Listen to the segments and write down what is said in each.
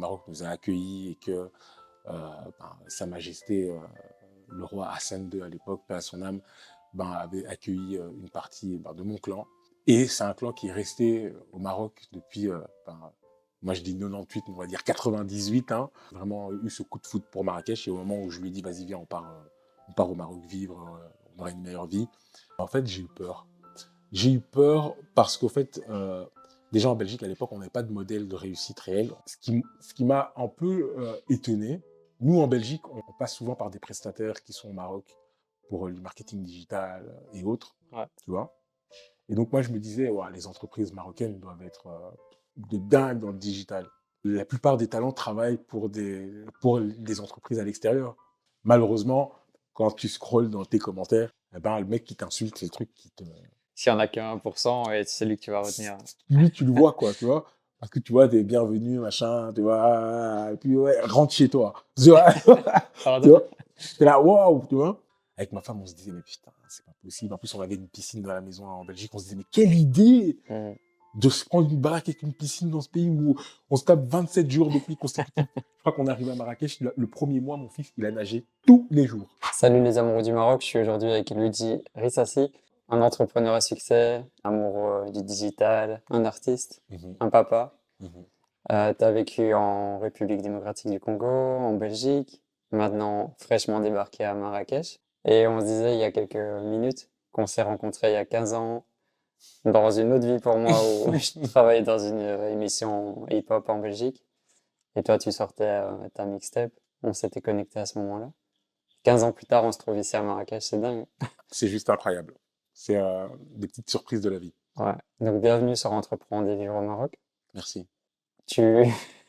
Maroc nous a accueillis et que euh, ben, Sa Majesté, euh, le roi Hassan II à l'époque, paix à son âme, ben, avait accueilli euh, une partie ben, de mon clan. Et c'est un clan qui est resté au Maroc depuis, ben, moi je dis 98, on va dire 98, hein, vraiment eu ce coup de foot pour Marrakech. Et au moment où je lui ai dit, vas-y, viens, on part, on part au Maroc vivre, on aura une meilleure vie, en fait, j'ai eu peur. J'ai eu peur parce qu'au fait, déjà en Belgique, à l'époque, on n'avait pas de modèle de réussite réel. Ce qui, ce qui m'a un peu euh, étonné, nous en Belgique, on passe souvent par des prestataires qui sont au Maroc pour le marketing digital et autres, tu vois. Et donc moi, je me disais, ouais, les entreprises marocaines doivent être euh, de dingue dans le digital. La plupart des talents travaillent pour des, pour des entreprises à l'extérieur. Malheureusement, quand tu scrolles dans tes commentaires, eh ben, le mec qui t'insulte, c'est le truc qui te, s'il y en a qu'un pour cent, et c'est celui que tu vas retenir. Lui, tu le vois, quoi, tu vois. Parce que tu vois, t'es bienvenu, machin, tu vois. Et puis, ouais, rentre chez toi. Tu vois. T'es là, waouh, tu vois. Avec ma femme, on se disait, mais putain, c'est pas possible. En plus, on avait une piscine dans la maison en Belgique. On se disait, mais quelle idée mmh. de se prendre une baraque avec une piscine dans ce pays où on se tape 27 jours de pluie consécutifs. Je crois qu'on est arrivé à Marrakech, le, premier mois, mon fils, il a nagé tous les jours. Salut les amoureux du Maroc, je suis aujourd'hui avec Luigi Rissassi un entrepreneur à succès, amoureux du digital, un artiste, mhm. un papa. Mhm. Euh, tu as vécu en République démocratique du Congo, en Belgique, maintenant fraîchement débarqué à Marrakech. Et on se disait il y a quelques minutes qu'on s'est rencontrés il y a 15 ans dans une autre vie pour moi où je travaillais dans une émission hip-hop en Belgique. Et toi, tu sortais euh, ta mixtape. On s'était connecté à ce moment-là. 15 ans plus tard, on se trouve ici à Marrakech. C'est dingue. C'est juste incroyable c'est euh, des petites surprises de la vie. Ouais. Donc, bienvenue sur Entreprendre et vivre au Maroc. Merci. Tu,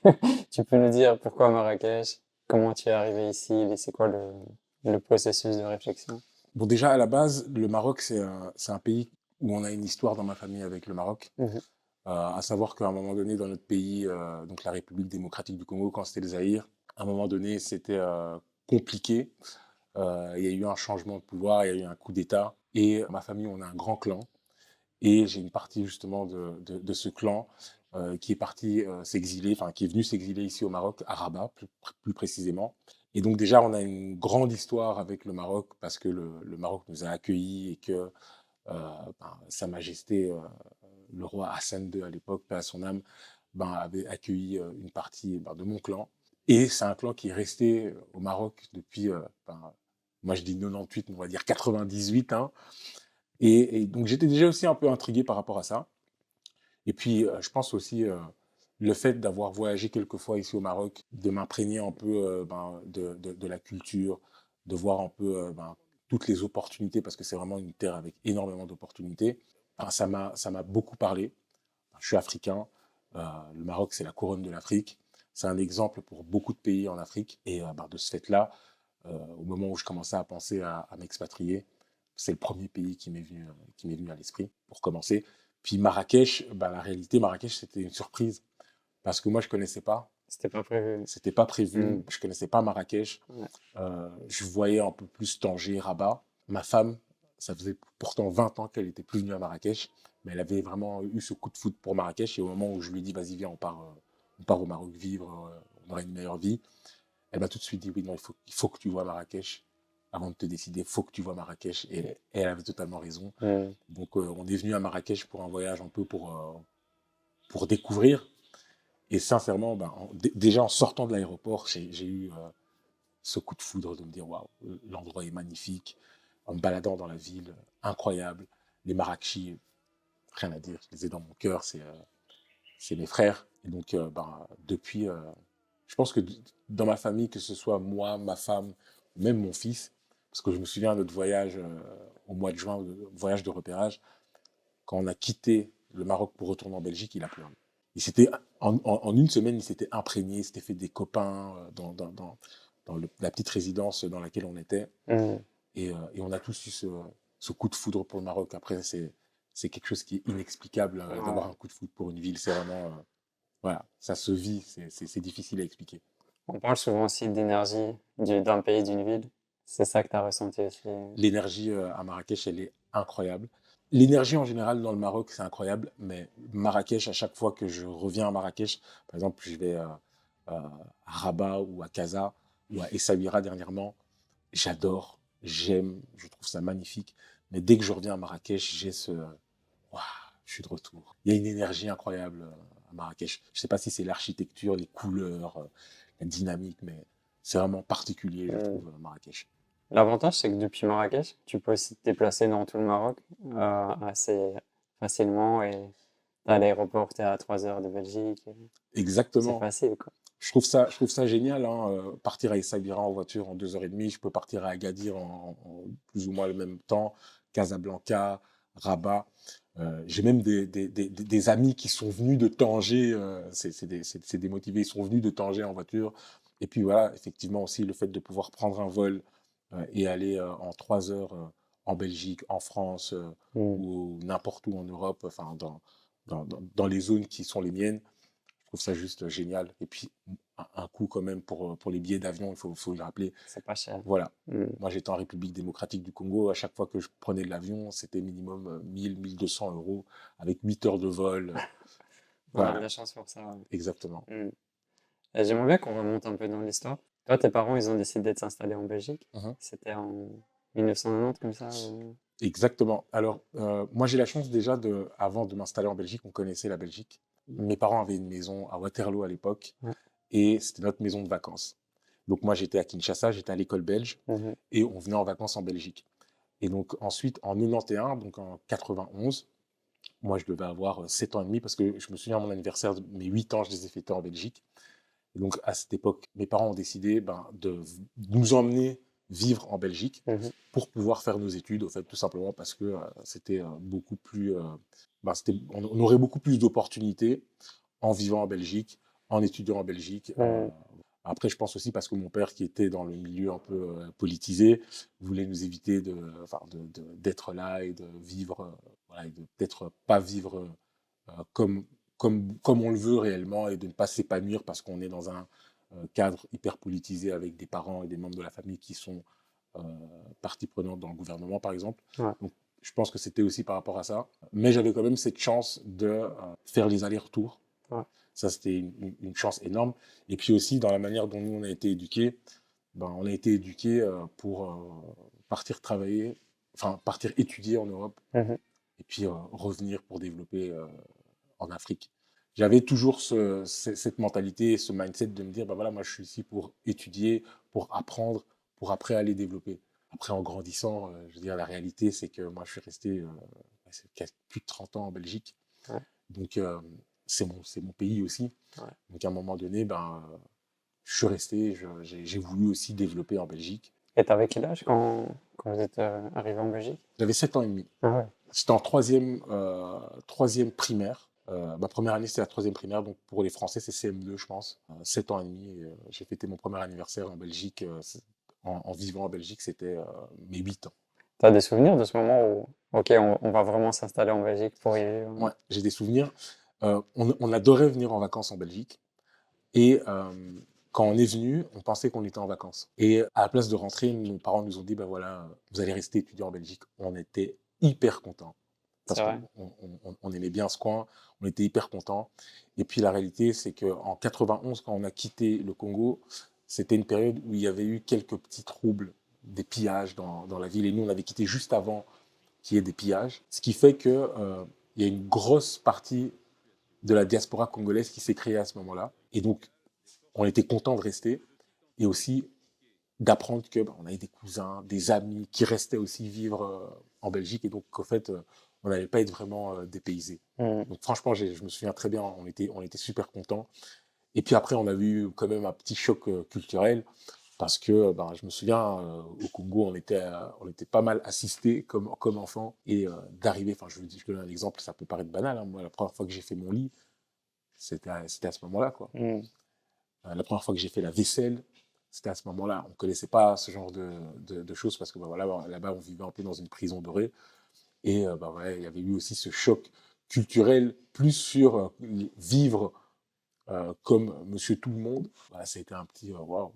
tu peux nous dire pourquoi Marrakech? Comment tu es arrivé ici? Et c'est quoi le, le, processus de réflexion? Bon, déjà, à la base, le Maroc, c'est un, un, pays où on a une histoire dans ma famille avec le Maroc. Mmh euh, à savoir qu'à un moment donné, dans notre pays, euh, donc la République démocratique du Congo, quand c'était le Zaïre, à un moment donné, c'était compliqué. Il y a eu un changement de pouvoir, il y a eu un coup d'État. Et ma famille, on a un grand clan. Et j'ai une partie justement de, ce clan euh, qui est parti euh, s'exiler, enfin qui est venu s'exiler ici au Maroc, à Rabat plus, précisément. Et donc déjà, on a une grande histoire avec le Maroc parce que le, Maroc nous a accueillis et que euh, ben, Sa Majesté, le roi Hassan II à l'époque, à son âme, ben, avait accueilli une partie ben, de mon clan. Et c'est un clan qui est resté au Maroc depuis ben, moi je dis 98, on va dire 98. Hein. Et, donc j'étais déjà aussi un peu intrigué par rapport à ça. Et puis euh, je pense aussi euh, le fait d'avoir voyagé quelques fois ici au Maroc, de m'imprégner un peu euh, ben, de, la culture, de voir un peu ben, toutes les opportunités, parce que c'est vraiment une terre avec énormément d'opportunités. Ben, ça m'a beaucoup parlé. Je suis africain. le Maroc, c'est la couronne de l'Afrique. C'est un exemple pour beaucoup de pays en Afrique. Et ben, de ce fait-là, au moment où je commençais à penser à, m'expatrier. C'est le premier pays qui m'est venu, qui m'est venu à l'esprit pour commencer. Puis Marrakech, bah, la réalité, Marrakech, c'était une surprise parce que moi, je connaissais pas. C'était pas prévu. C'était pas prévu. Mm. Je connaissais pas Marrakech. Euh, je voyais un peu plus Tanger, Rabat. Ma femme, ça faisait pourtant 20 ans qu'elle était plus venue à Marrakech, mais elle avait vraiment eu ce coup de foot pour Marrakech. Et au moment où je lui ai dit, vas-y, viens, on part, euh, on part au Maroc vivre, on aura une meilleure vie, elle m'a tout de suite dit oui, non, il faut, il faut que tu vois Marrakech avant de te décider, il faut que tu vois Marrakech. Et, elle avait totalement raison. Donc, euh, on est venu à Marrakech pour un voyage un peu pour, euh, pour découvrir. Et sincèrement, ben, déjà en sortant de l'aéroport, j'ai eu euh, ce coup de foudre de me dire waouh, l'endroit est magnifique. En me baladant dans la ville, incroyable. Les Marrakechis, rien à dire, je les ai dans mon cœur, c'est mes frères. Et donc, ben, depuis je pense que dans ma famille, que ce soit moi, ma femme, même mon fils, parce que je me souviens de notre voyage euh, au mois de juin, voyage de repérage, quand on a quitté le Maroc pour retourner en Belgique, il a pleuré. Il s'était, en, une semaine, il s'était imprégné, il s'était fait des copains euh, dans, dans, dans, la petite résidence dans laquelle on était. Mmh. Et, euh, et, on a tous eu ce, ce, coup de foudre pour le Maroc. Après, c'est, c'est quelque chose qui est inexplicable d'avoir un coup de foudre pour une ville. C'est vraiment voilà, ça se vit, c'est difficile à expliquer. On parle souvent aussi d'énergie d'un pays, d'une ville. C'est ça que tu as ressenti aussi L'énergie euh, à Marrakech, elle est incroyable. L'énergie en général dans le Maroc, c'est incroyable, mais Marrakech, à chaque fois que je reviens à Marrakech, par exemple, je vais, euh, à Rabat ou à Casa ou à Essaouira dernièrement, j'adore, j'aime, je trouve ça magnifique. Mais dès que je reviens à Marrakech, j'ai ce waouh, je suis de retour. Il y a une énergie incroyable à Marrakech. Je ne sais pas si c'est l'architecture, les couleurs, la dynamique, mais c'est vraiment particulier, je trouve, Marrakech. L'avantage, c'est que depuis Marrakech, tu peux aussi te déplacer dans tout le Maroc euh, assez facilement et à l'aéroport, tu es à 3 heures de Belgique. Exactement. C'est facile, quoi. Je trouve ça, je trouve ça génial. Hein, euh, partir à Essaouira en voiture en 2h30, je peux partir à Agadir en, plus ou moins le même temps, Casablanca, Rabat. Euh, j'ai même des, des, des, des, amis qui sont venus de Tanger, c'est des, des motivés, ils sont venus de Tanger en voiture. Et puis voilà, effectivement aussi le fait de pouvoir prendre un vol euh, et aller euh, en trois heures euh, en Belgique, en France mmh. ou n'importe où en Europe, enfin dans, dans, dans, les zones qui sont les miennes. Je trouve ça juste génial. Et puis, un, coût quand même pour, pour les billets d'avion, il faut, faut le rappeler. C'est pas cher. Voilà. Mmh. Moi, j'étais en République démocratique du Congo. À chaque fois que je prenais l'avion, c'était minimum 1000, 1200 euros avec 8 heures de vol. voilà. On a de la chance pour ça. Exactement. Mmh. J'aimerais bien qu'on remonte un peu dans l'histoire. Toi, tes parents, ils ont décidé de s'installer en Belgique. Mmh C'était en 1990, comme ça Exactement. Alors, euh, moi, j'ai la chance déjà, de, avant de m'installer en Belgique, on connaissait la Belgique. Mes parents avaient une maison à Waterloo à l'époque, et c'était notre maison de vacances. Donc, moi, j'étais à Kinshasa, j'étais à l'école belge, mmh et on venait en vacances en Belgique. Et donc, ensuite, en 91, donc en 91, moi, je devais avoir 7 ans et demi, parce que je me souviens, à mon anniversaire, mes 8 ans, je les ai fêtés en Belgique. Et donc, à cette époque, mes parents ont décidé ben, de nous emmener vivre en Belgique mmh pour pouvoir faire nos études, au fait, tout simplement parce que euh, c'était euh, beaucoup plus. Euh, ben, on, aurait beaucoup plus d'opportunités en vivant en Belgique, en étudiant en Belgique. Mmh. après, je pense aussi parce que mon père, qui était dans le milieu un peu politisé, voulait nous éviter de, d'être là et de vivre, voilà, et de peut-être pas vivre comme comme, comme on le veut réellement et de ne pas s'épanouir parce qu'on est dans un euh, cadre hyper politisé avec des parents et des membres de la famille qui sont euh, partie prenante dans le gouvernement, par exemple. Donc, je pense que c'était aussi par rapport à ça. Mais j'avais quand même cette chance de euh, faire les allers-retours. Ça, c'était une, chance énorme. Et puis aussi, dans la manière dont nous, on a été éduqués, ben, on a été éduqués euh, pour partir travailler, enfin, partir étudier en Europe. Mmh et puis revenir pour développer en Afrique. J'avais toujours cette mentalité, ce mindset de me dire, bah voilà, moi je suis ici pour étudier, pour apprendre, pour après aller développer. Après, en grandissant, euh, je veux dire, la réalité, c'est que moi je suis resté euh, plus de 30 ans en Belgique. Donc, euh, c'est mon, mon pays aussi. Donc, à un moment donné, ben, je suis resté, j'ai voulu aussi développer en Belgique. Et tu avais quel âge quand, quand vous êtes arrivé en Belgique? J'avais 7 ans et demi. Ah C'était en troisième, troisième primaire. Euh, ma première année, c'était la troisième primaire, donc pour les Français, c'est CM2, je pense. Euh, sept ans et demi, euh, j'ai fêté mon premier anniversaire en Belgique. En, vivant en Belgique, c'était mes huit ans. Tu as des souvenirs de ce moment où, OK, on, va vraiment s'installer en Belgique pour y vivre? Ouais, j'ai des souvenirs. On, adorait venir en vacances en Belgique. Et quand on est venu, on pensait qu'on était en vacances. Et à la place de rentrer, nos parents nous ont dit, ben voilà, vous allez rester étudiant en Belgique. On était hyper contents parce qu'on on, aimait bien ce coin, on était hyper contents. Et puis la réalité, c'est qu'en 91, quand on a quitté le Congo, c'était une période où il y avait eu quelques petits troubles, des pillages dans, dans la ville. Et nous, on avait quitté juste avant qu'il y ait des pillages. Ce qui fait qu'il euh, y a une grosse partie de la diaspora congolaise qui s'est créée à ce moment-là. Et donc, on était content de rester. Et aussi d'apprendre que bah, on avait des cousins, des amis qui restaient aussi vivre euh, en Belgique et donc qu'en fait euh, on n'allait pas être vraiment euh, dépaysé. Mmh. Donc franchement, je me souviens très bien, on était, on était super contents. Et puis après, on a eu quand même un petit choc euh, culturel parce que euh, ben, je me souviens, au Congo, on était, on était pas mal assistés comme, comme enfants et d'arriver, enfin je, vous dis, je donne un exemple, ça peut paraître banal, hein. moi la première fois que j'ai fait mon lit, c'était à, à, ce moment-là. quoi. Mmh. la première fois que j'ai fait la vaisselle, c'était à ce moment-là. On ne connaissait pas ce genre de, de, choses parce que ben, voilà, là-bas, on vivait un peu dans une prison dorée. Et euh, bah ouais, il y avait eu aussi ce choc culturel, plus sur euh, vivre euh, comme monsieur tout le monde. Bah, ça a été un petit waouh,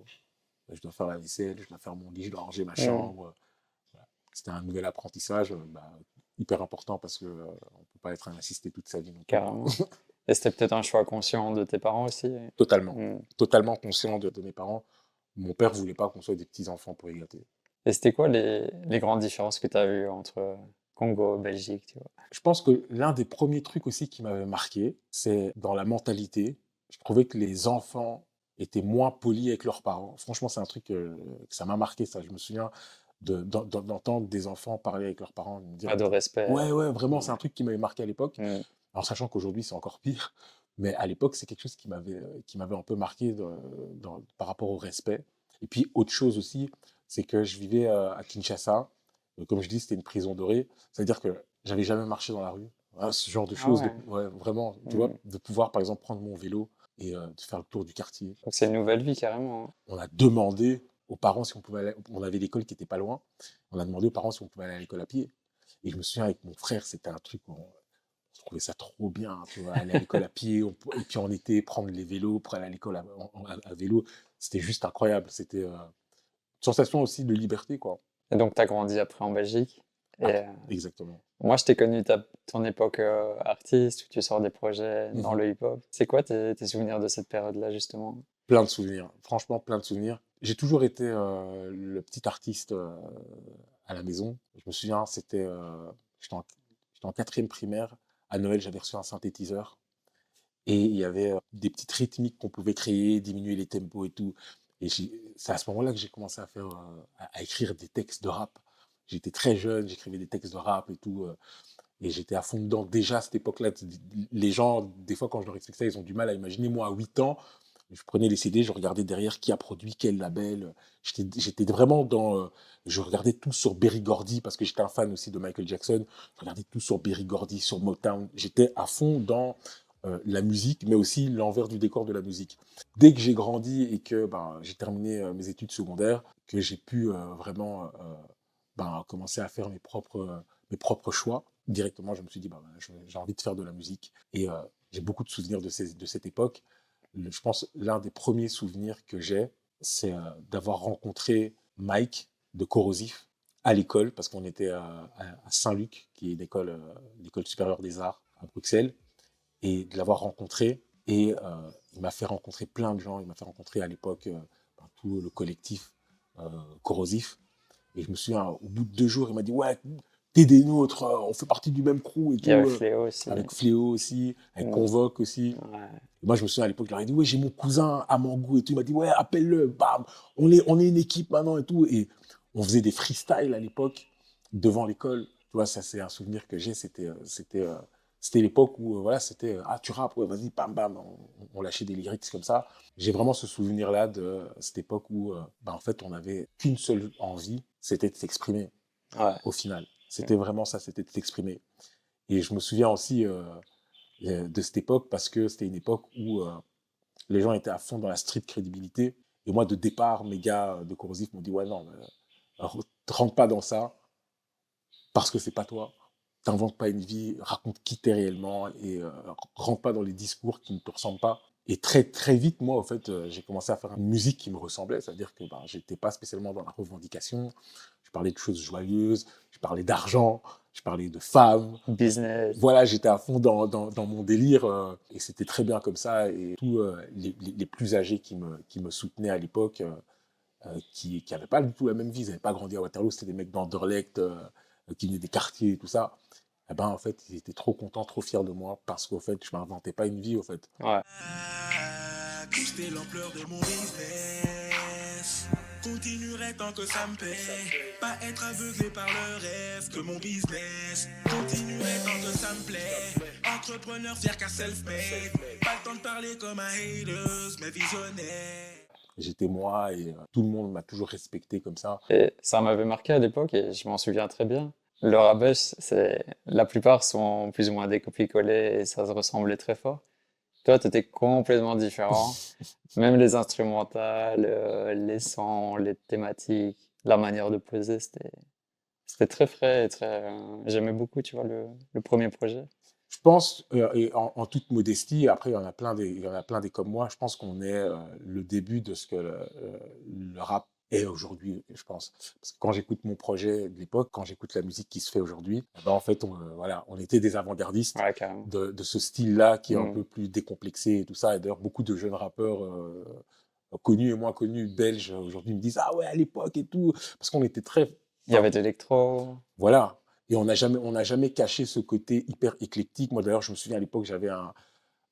je dois faire la vaisselle, je dois faire mon lit, je dois ranger ma chambre. C'était un nouvel apprentissage bah, hyper important parce qu'on ne peut pas être un assisté toute sa vie. Carrément. Et c'était peut-être un choix conscient de tes parents aussi Totalement. Mmh. Totalement conscient de, mes parents. Mon père voulait pas qu'on soit des petits-enfants pour y gâter. Et c'était quoi les, les, grandes différences que tu as vues entre Congo, Belgique tu vois? Je pense que l'un des premiers trucs aussi qui m'avait marqué, c'est dans la mentalité. Je trouvais que les enfants étaient moins polis avec leurs parents. Franchement, c'est un truc que ça m'a marqué, ça. Je me souviens d'entendre des enfants parler avec leurs parents. dire, Pas de respect. Ouais, ouais, vraiment, c'est un truc qui m'avait marqué à l'époque. Mmh. Alors, sachant qu'aujourd'hui, c'est encore pire. Mais à l'époque, c'est quelque chose qui m'avait, qui m'avait un peu marqué par rapport au respect. Et puis, autre chose aussi, c'est que je vivais à Kinshasa. Comme je dis, c'était une prison dorée. C'est-à-dire que j'avais jamais marché dans la rue. ce genre de ah choses, ouais. vraiment, tu vois, mmh. de pouvoir, par exemple, prendre mon vélo et de faire le tour du quartier. Donc, c'est une nouvelle vie, carrément. Hein. On a demandé aux parents si on pouvait aller, on avait l'école qui était pas loin, on a demandé aux parents si on pouvait aller à l'école à pied. Et je me souviens avec mon frère, c'était un truc, on, je trouvais ça trop bien, tu vois, aller à l'école à pied, et puis en été, prendre les vélos pour aller à l'école à, vélo, c'était juste incroyable. C'était euh, une sensation aussi de liberté, quoi. Et donc, tu as grandi après en Belgique et, euh, Exactement. Moi, je t'ai connu ta, ton époque euh, artiste, où tu sors des projets dans mhm. le hip-hop. C'est quoi tes, tes, souvenirs de cette période-là, justement? Plein de souvenirs, franchement, plein de souvenirs. J'ai toujours été le petit artiste à la maison. Je me souviens, c'était, j'étais en, quatrième primaire. À Noël, j'avais reçu un synthétiseur. Et il y avait des petites rythmiques qu'on pouvait créer, diminuer les tempos et tout. Et c'est à ce moment-là que j'ai commencé à faire, à, écrire des textes de rap. J'étais très jeune, j'écrivais des textes de rap et tout. et j'étais à fond dedans. Déjà à cette époque-là, les gens, des fois, quand je leur explique ça, ils ont du mal à imaginer. Moi, à 8 ans, je prenais les CD, je regardais derrière qui a produit quel label. J'étais vraiment dans. Euh, je regardais tout sur Berry Gordy parce que j'étais un fan aussi de Michael Jackson. Je regardais tout sur Berry Gordy, sur Motown. J'étais à fond dans euh, la musique, mais aussi l'envers du décor de la musique. Dès que j'ai grandi et que ben, j'ai terminé euh, mes études secondaires, que j'ai pu vraiment ben, commencer à faire mes propres, mes propres choix, directement, je me suis dit, ben, j'ai envie de faire de la musique. Et j'ai beaucoup de souvenirs de, ces, de cette époque je pense, l'un des premiers souvenirs que j'ai, c'est euh, d'avoir rencontré Mike de Corrosif à l'école, parce qu'on était à, Saint-Luc, qui est l'école, euh, l'école supérieure des arts à Bruxelles, et de l'avoir rencontré. Et euh, il m'a fait rencontrer plein de gens. Il m'a fait rencontrer à l'époque ben, tout le collectif Corrosif. Et je me souviens, au bout de deux jours, il m'a dit Ouais, t'es des nôtres, on fait partie du même crew et tout. avec Fléau aussi. Avec Fléau aussi, avec Convoque aussi. Moi, je me souviens à l'époque, je leur ai dit, ouais, j'ai mon cousin à Mangou et tout. Il m'a dit, ouais, appelle-le, bam, on est, on est une équipe maintenant et tout. Et on faisait des freestyles à l'époque devant l'école. Tu vois, ça, c'est un souvenir que j'ai. C'était, euh, c'était, euh, c'était l'époque où, euh, voilà, c'était, ah, tu rappes, ouais, vas-y, bam, bam. On, lâchait des lyrics comme ça. J'ai vraiment ce souvenir-là de cette époque où, bah, en fait, on n'avait qu'une seule envie, c'était de s'exprimer. Au final. C'était vraiment ça, c'était de s'exprimer. Et je me souviens aussi, euh, de cette époque parce que c'était une époque où euh, les gens étaient à fond dans la street crédibilité. Et moi, de départ, mes gars de Corrosif m'ont dit Ouais, non, euh, rentre pas dans ça parce que c'est pas toi. T'inventes pas une vie, raconte qui t'es réellement et rentre pas dans les discours qui ne te ressemblent pas. Et très très vite, moi, en fait, j'ai commencé à faire une musique qui me ressemblait, c'est-à-dire que ben, j'étais pas spécialement dans la revendication. Je parlais de choses joyeuses, je parlais d'argent, je parlais de femmes. Business. Voilà, j'étais à fond dans, dans, dans mon délire euh, et c'était très bien comme ça. Et tous euh, les, les, plus âgés qui me, qui me soutenaient à l'époque, euh, qui n'avaient pas du tout la même vie, ils n'avaient pas grandi à Waterloo, c'était des mecs d'Anderlecht qui venaient des quartiers et tout ça. Eh ben, en fait, ils étaient trop contents, trop fiers de moi parce qu'au fait, je m'inventais pas une vie, au fait. Ouais. l'ampleur de mon continuerai tant que ça me paie. Pas être aveuglé par le rêve que mon business. Continuerai tant que ça me plaît. Entrepreneur fier qu'à self-made. Pas le temps de parler comme un haters, mais visionnaire. J'étais moi et euh, tout le monde m'a toujours respecté comme ça. Et ça m'avait marqué à l'époque et je m'en souviens très bien. Le rabesh, c'est la plupart sont plus ou moins des copies-collées et ça se ressemblait très fort. Toi, tu étais complètement différent. Même les instrumentales, euh, les sons, les thématiques, la manière de poser, c'était, c'était très frais et très. Euh, j'aimais beaucoup, tu vois, le, le, premier projet. Je pense, euh, et en, toute modestie, après, il y en a plein des, il y en a plein des comme moi, je pense qu'on est le début de ce que le, rap et aujourd'hui, je pense. Parce que quand j'écoute mon projet de l'époque, quand j'écoute la musique qui se fait aujourd'hui, eh ben en fait, on, voilà, on était des avant-gardistes de, de, ce style-là qui est un mmh. peu plus décomplexé et tout ça. Et d'ailleurs, beaucoup de jeunes rappeurs connus et moins connus belges aujourd'hui me disent Ah ouais, à l'époque et tout. Parce qu'on était très. Il y avait de l'électro. Voilà. Et on n'a jamais, on jamais caché ce côté hyper éclectique. Moi, d'ailleurs, je me souviens à l'époque, j'avais un,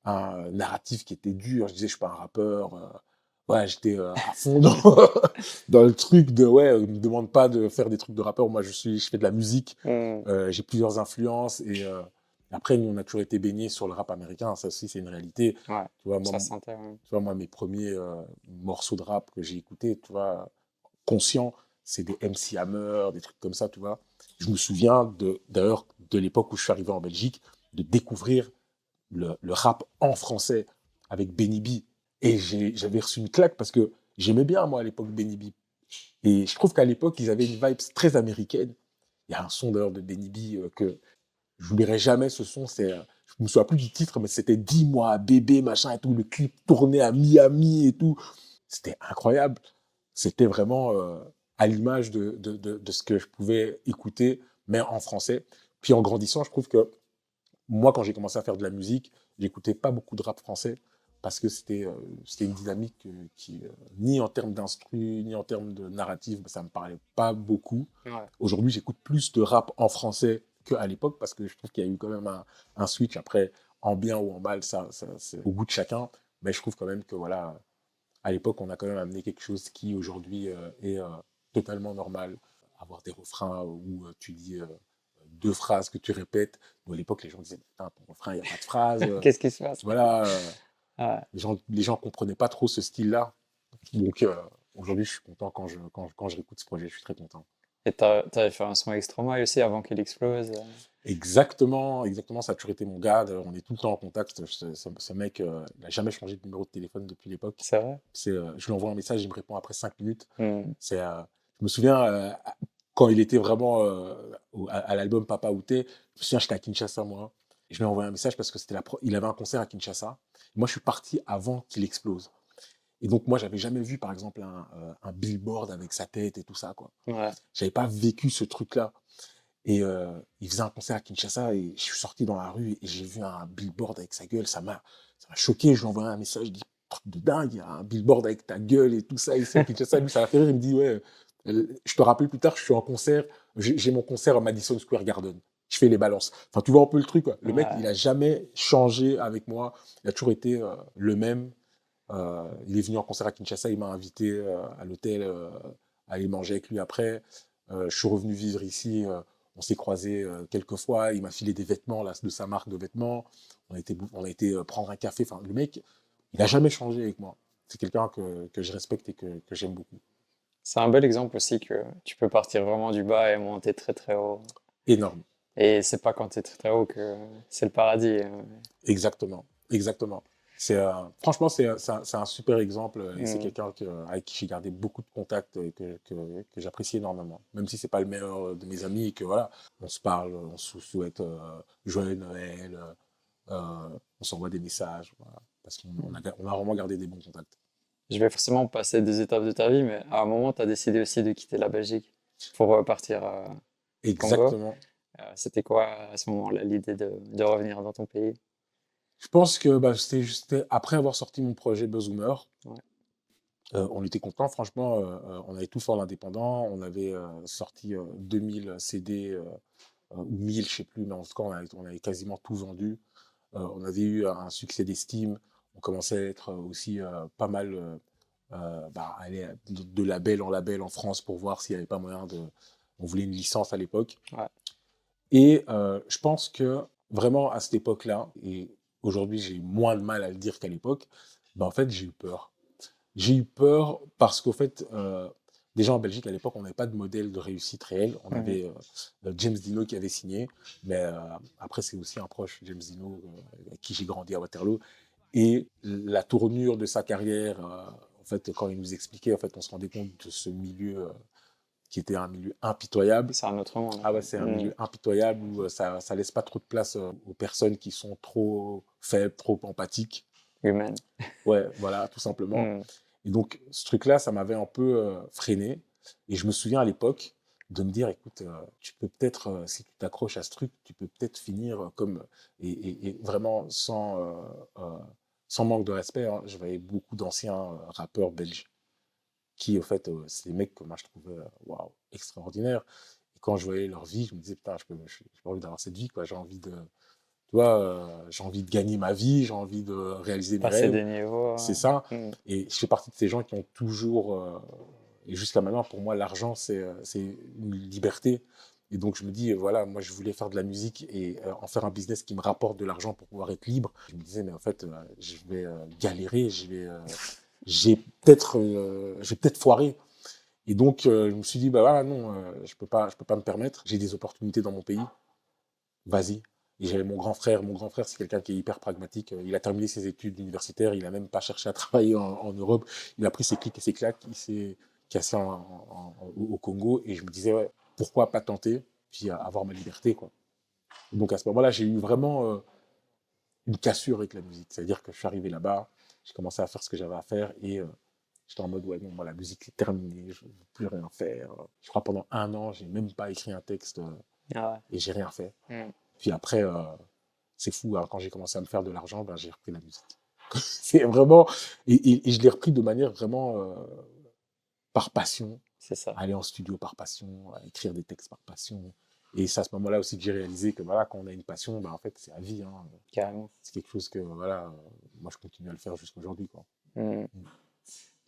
un, narratif qui était dur. Je disais, je suis pas un rappeur. Euh, ouais, j'étais euh, à fond dans, le truc de, ouais, ne me demande pas de faire des trucs de rappeur. Moi, je, suis, je fais de la musique. Mmh. Euh, j'ai plusieurs influences. Et après, nous, on a toujours été baignés sur le rap américain. Ça aussi, c'est une réalité. Ouais, tu vois, moi, ça tu vois, moi, mes premiers morceaux de rap que j'ai écoutés, tu vois, conscients, c'est des MC Hammer, des trucs comme ça, tu vois. Je me souviens d'ailleurs de, l'époque où je suis arrivé en Belgique, de découvrir le, rap en français avec Benny B. Et j'avais reçu une claque parce que j'aimais bien, moi, à l'époque, Benny B. Et je trouve qu'à l'époque, ils avaient une vibe très américaine. Il y a un son d'ailleurs de Benny B euh, que je n'oublierai jamais ce son. C'est, euh, je me souviens plus du titre, mais c'était Dis-moi, bébé, machin et tout. Le clip tourné à Miami et tout. C'était incroyable. C'était vraiment. Euh, à l'image de, de, de, ce que je pouvais écouter, mais en français. Puis en grandissant, je trouve que moi, quand j'ai commencé à faire de la musique, j'écoutais pas beaucoup de rap français parce que c'était euh, c'était une dynamique euh, qui, euh, ni en termes d'instru, ni en termes de narrative, ça me parlait pas beaucoup. Aujourd'hui, j'écoute plus de rap en français qu'à l'époque parce que je trouve qu'il y a eu quand même un, un, switch. Après, en bien ou en mal, ça, ça c'est au goût de chacun. Mais je trouve quand même que, voilà, à l'époque, on a quand même amené quelque chose qui aujourd'hui est totalement normal. Avoir des refrains où euh, tu dis deux phrases que tu répètes. à l'époque, les gens disaient Putain, ton refrain, il n'y a pas de phrase. Qu'est-ce qui se passe? Voilà. Euh, les gens les gens comprenaient pas trop ce style-là. Donc aujourd'hui, je suis content quand je, quand, quand je réécoute ce projet. Je suis très content. Et tu avais fait un son Extroma aussi avant qu'il explose Exactement, exactement. Ça a toujours été mon gars. On est tout le temps en contact. Ce, mec n'a jamais changé de numéro de téléphone depuis l'époque. C'est vrai Je lui envoie un message, il me répond après cinq minutes. Mmh. C'est je me souviens, euh, quand il était vraiment euh, à, l'album Papa Outé, je me souviens, j'étais à Kinshasa, moi. Je lui ai envoyé un message parce que c'était la il avait un concert à Kinshasa. Moi, je suis parti avant qu'il explose. Et donc, moi, j'avais jamais vu, par exemple, un, euh, billboard avec sa tête et tout ça, quoi. Ouais. J'avais pas vécu ce truc-là. Et il faisait un concert à Kinshasa et je suis sorti dans la rue et j'ai vu un billboard avec sa gueule. Ça m'a, choqué. Je lui ai envoyé un message, je dis, truc de dingue, il y a un billboard avec ta gueule et tout ça. Et ça, Kinshasa, lui, ça m'a fait rire. Il me dit, ouais, je te rappelle plus tard, je suis en concert, j'ai mon concert à Madison Square Garden. Je fais les balances. Enfin, tu vois un peu le truc. Quoi. Le mec, il a jamais changé avec moi. Il a toujours été euh, le même. Euh, il est venu en concert à Kinshasa, il m'a invité euh, à l'hôtel à aller manger avec lui après. je suis revenu vivre ici. on s'est croisés quelques fois. Il m'a filé des vêtements là, de sa marque de vêtements. On a été, on a été prendre un café. Enfin, le mec, il a jamais changé avec moi. C'est quelqu'un que, que, je respecte et que, que j'aime beaucoup. C'est un bel exemple aussi que tu peux partir vraiment du bas et monter très très haut. Énorme. Et c'est pas quand tu es très très haut que c'est le paradis. Hein. Exactement, exactement. C'est franchement, c'est un, super exemple et c'est mm. quelqu'un avec qui j'ai gardé beaucoup de contacts et que, que, que j'apprécie énormément. Même si c'est pas le meilleur de mes amis et que voilà, on se parle, on se souhaite euh, joyeux Noël, euh, on s'envoie des messages, parce qu'on a, on a vraiment gardé des bons contacts je vais forcément passer des étapes de ta vie, mais à un moment, tu as décidé aussi de quitter la Belgique pour euh, partir à Exactement. Euh, c'était quoi à ce moment-là l'idée de, de, revenir dans ton pays? Je pense que bah, c'était après avoir sorti mon projet Buzzoomer. Euh, on était content, franchement, on avait tout fait en indépendant, on avait sorti 2000 CD ou 1000, je sais plus, mais en tout cas, on avait quasiment tout vendu. on avait eu un succès d'estime, on commençait à être aussi euh, pas mal euh, euh, bah, aller de, label en label en France pour voir s'il n'y avait pas moyen de. On voulait une licence à l'époque. Et je pense que vraiment à cette époque-là, et aujourd'hui j'ai moins de mal à le dire qu'à l'époque, bah, en fait j'ai eu peur. J'ai eu peur parce qu'au fait, déjà en Belgique à l'époque, on n'avait pas de modèle de réussite réel. On avait James Dino qui avait signé, mais après c'est aussi un proche, James Dino, avec qui j'ai grandi à Waterloo. Et la tournure de sa carrière, euh, en fait, quand il nous expliquait, en fait, on se rendait compte de ce milieu euh, qui était un milieu impitoyable. C'est un autre monde. Ah ouais, c'est un mm. milieu impitoyable où euh, ça, ça laisse pas trop de place aux personnes qui sont trop faibles, trop empathiques. Humaines. Ouais, voilà, tout simplement. Mm. Et donc, ce truc-là, ça m'avait un peu freiné. Et je me souviens à l'époque de me dire, écoute, tu peux peut-être, si tu t'accroches à ce truc, tu peux peut-être finir comme, et, vraiment sans, sans manque de respect, hein, je voyais beaucoup d'anciens rappeurs belges qui, au fait, c'est des mecs que moi je trouvais, waouh, extraordinaires. Et quand je voyais leur vie, je me disais, putain, je n'ai pas envie d'avoir cette vie, quoi. J'ai envie de, tu vois, j'ai envie de gagner ma vie, j'ai envie de réaliser mes rêves. des niveaux. C'est ça. Mmh. Et je fais partie de ces gens qui ont toujours et jusqu'à maintenant, pour moi, l'argent, c'est une liberté. Et donc, je me dis, voilà, moi, je voulais faire de la musique et en faire un business qui me rapporte de l'argent pour pouvoir être libre. Je me disais, mais en fait, je vais galérer, je vais, j'ai peut-être, j'ai peut-être foiré. Et donc, je me suis dit, bah non, je peux pas, je peux pas me permettre. J'ai des opportunités dans mon pays. Vas-y. Et j'avais mon grand frère. Mon grand frère, c'est quelqu'un qui est hyper pragmatique. Il a terminé ses études universitaires. Il a même pas cherché à travailler en, Europe. Il a pris ses clics et ses claques. Il s'est cassé au Congo et je me disais, ouais, pourquoi pas tenter, puis avoir ma liberté. Quoi. Donc à ce moment-là, j'ai eu vraiment euh, une cassure avec la musique. C'est-à-dire que je suis arrivé là-bas, j'ai commencé à faire ce que j'avais à faire et euh, j'étais en mode, ouais, non, moi, la musique est terminée, je ne veux plus rien faire. Je crois pendant un an, j'ai même pas écrit un texte euh, ah et j'ai rien fait. Hmm. Puis après, c'est fou, hein, quand j'ai commencé à me faire de l'argent, ben, j'ai repris la musique. c'est vraiment. Et, et, je l'ai repris de manière vraiment par passion. C'est ça. Aller en studio par passion, écrire des textes par passion. Et c'est à ce moment-là aussi que j'ai réalisé que voilà, quand on a une passion, bah, en fait, c'est à vie. Hein. Carrément. C'est quelque chose que voilà, moi, je continue à le faire jusqu'à aujourd'hui. Mmh. Mmh.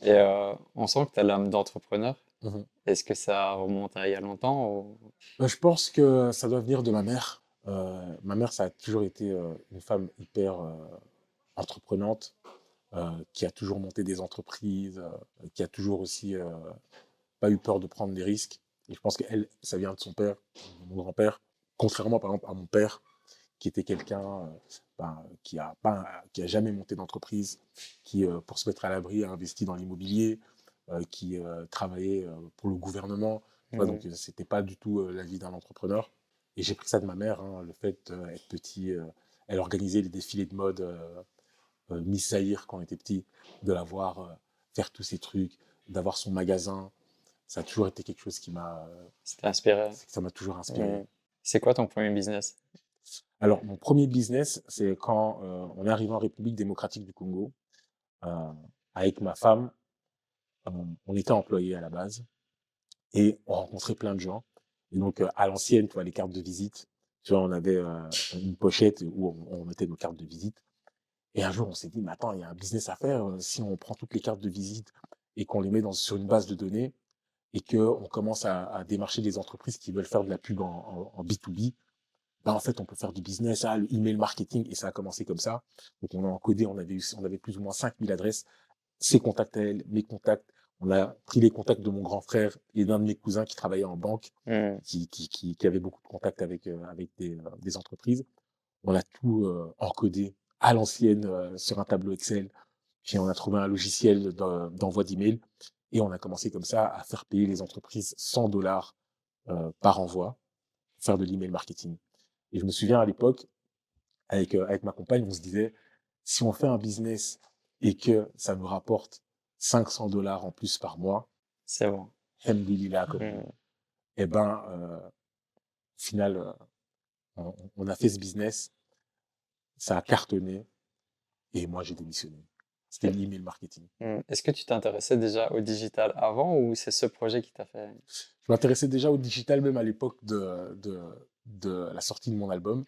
Et euh, on sent que tu as l'âme d'entrepreneur. Mmh Est-ce que ça remonte à il y a longtemps bah, Je pense que ça doit venir de ma mère. Euh, ma mère, ça a toujours été euh, une femme hyper entreprenante. Euh, qui a toujours monté des entreprises, euh, qui a toujours aussi euh, pas eu peur de prendre des risques. Et je pense qu'elle, ça vient de son père, de mon grand-père, contrairement par exemple à mon père, qui était quelqu'un ben, qui a pas, qui a jamais monté d'entreprise, qui pour se mettre à l'abri a investi dans l'immobilier, qui travaillait pour le gouvernement. Mmh. donc c'était pas du tout la vie d'un entrepreneur. Et j'ai pris ça de ma mère, hein, le fait d'être petit. elle organisait les défilés de mode euh, Miss Zahir quand on était petit, de la voir euh, faire tous ces trucs, d'avoir son magasin. Ça a toujours été quelque chose qui m'a. inspiré. Ça m'a toujours inspiré. Mmh. C'est quoi ton premier business? Alors, mon premier business, c'est quand euh, on est arrivé en République démocratique du Congo. avec ma femme, on était employés à la base et on rencontrait plein de gens. Et donc, à l'ancienne, tu vois, les cartes de visite, tu vois, on avait une pochette où on, on, mettait nos cartes de visite. Et un jour, on s'est dit, mais attends, il y a un business à faire. Euh, si on prend toutes les cartes de visite et qu'on les met dans, sur une base de données et qu'on commence à, démarcher des entreprises qui veulent faire de la pub en, B2B, ben en fait, on peut faire du business, ah, le email marketing, et ça a commencé comme ça. Donc, on a encodé, on avait, on avait plus ou moins 5000 adresses, ses contacts à elle, mes contacts. On a pris les contacts de mon grand frère et d'un de mes cousins qui travaillait en banque, mmh. qui, qui, qui, avait beaucoup de contacts avec, euh, avec des, euh, des, entreprises. On a tout encodé à l'ancienne euh, sur un tableau Excel. Puis on a trouvé un logiciel d'envoi d'email et on a commencé comme ça à faire payer les entreprises 100 dollars euh, par envoi faire de l'email marketing. Et je me souviens à l'époque, avec, euh, avec ma compagne, on se disait, si on fait un business et que ça nous rapporte 500 dollars en plus par mois, c'est bon. Alhamdulillah, mmh. Eh ben, au final, on, a fait ce business ça a cartonné et moi j'ai démissionné. C'était l'email marketing. Mmh. Est-ce que tu t'intéressais déjà au digital avant ou c'est ce projet qui t'a fait Je m'intéressais déjà au digital même à l'époque de, de, de, la sortie de mon album.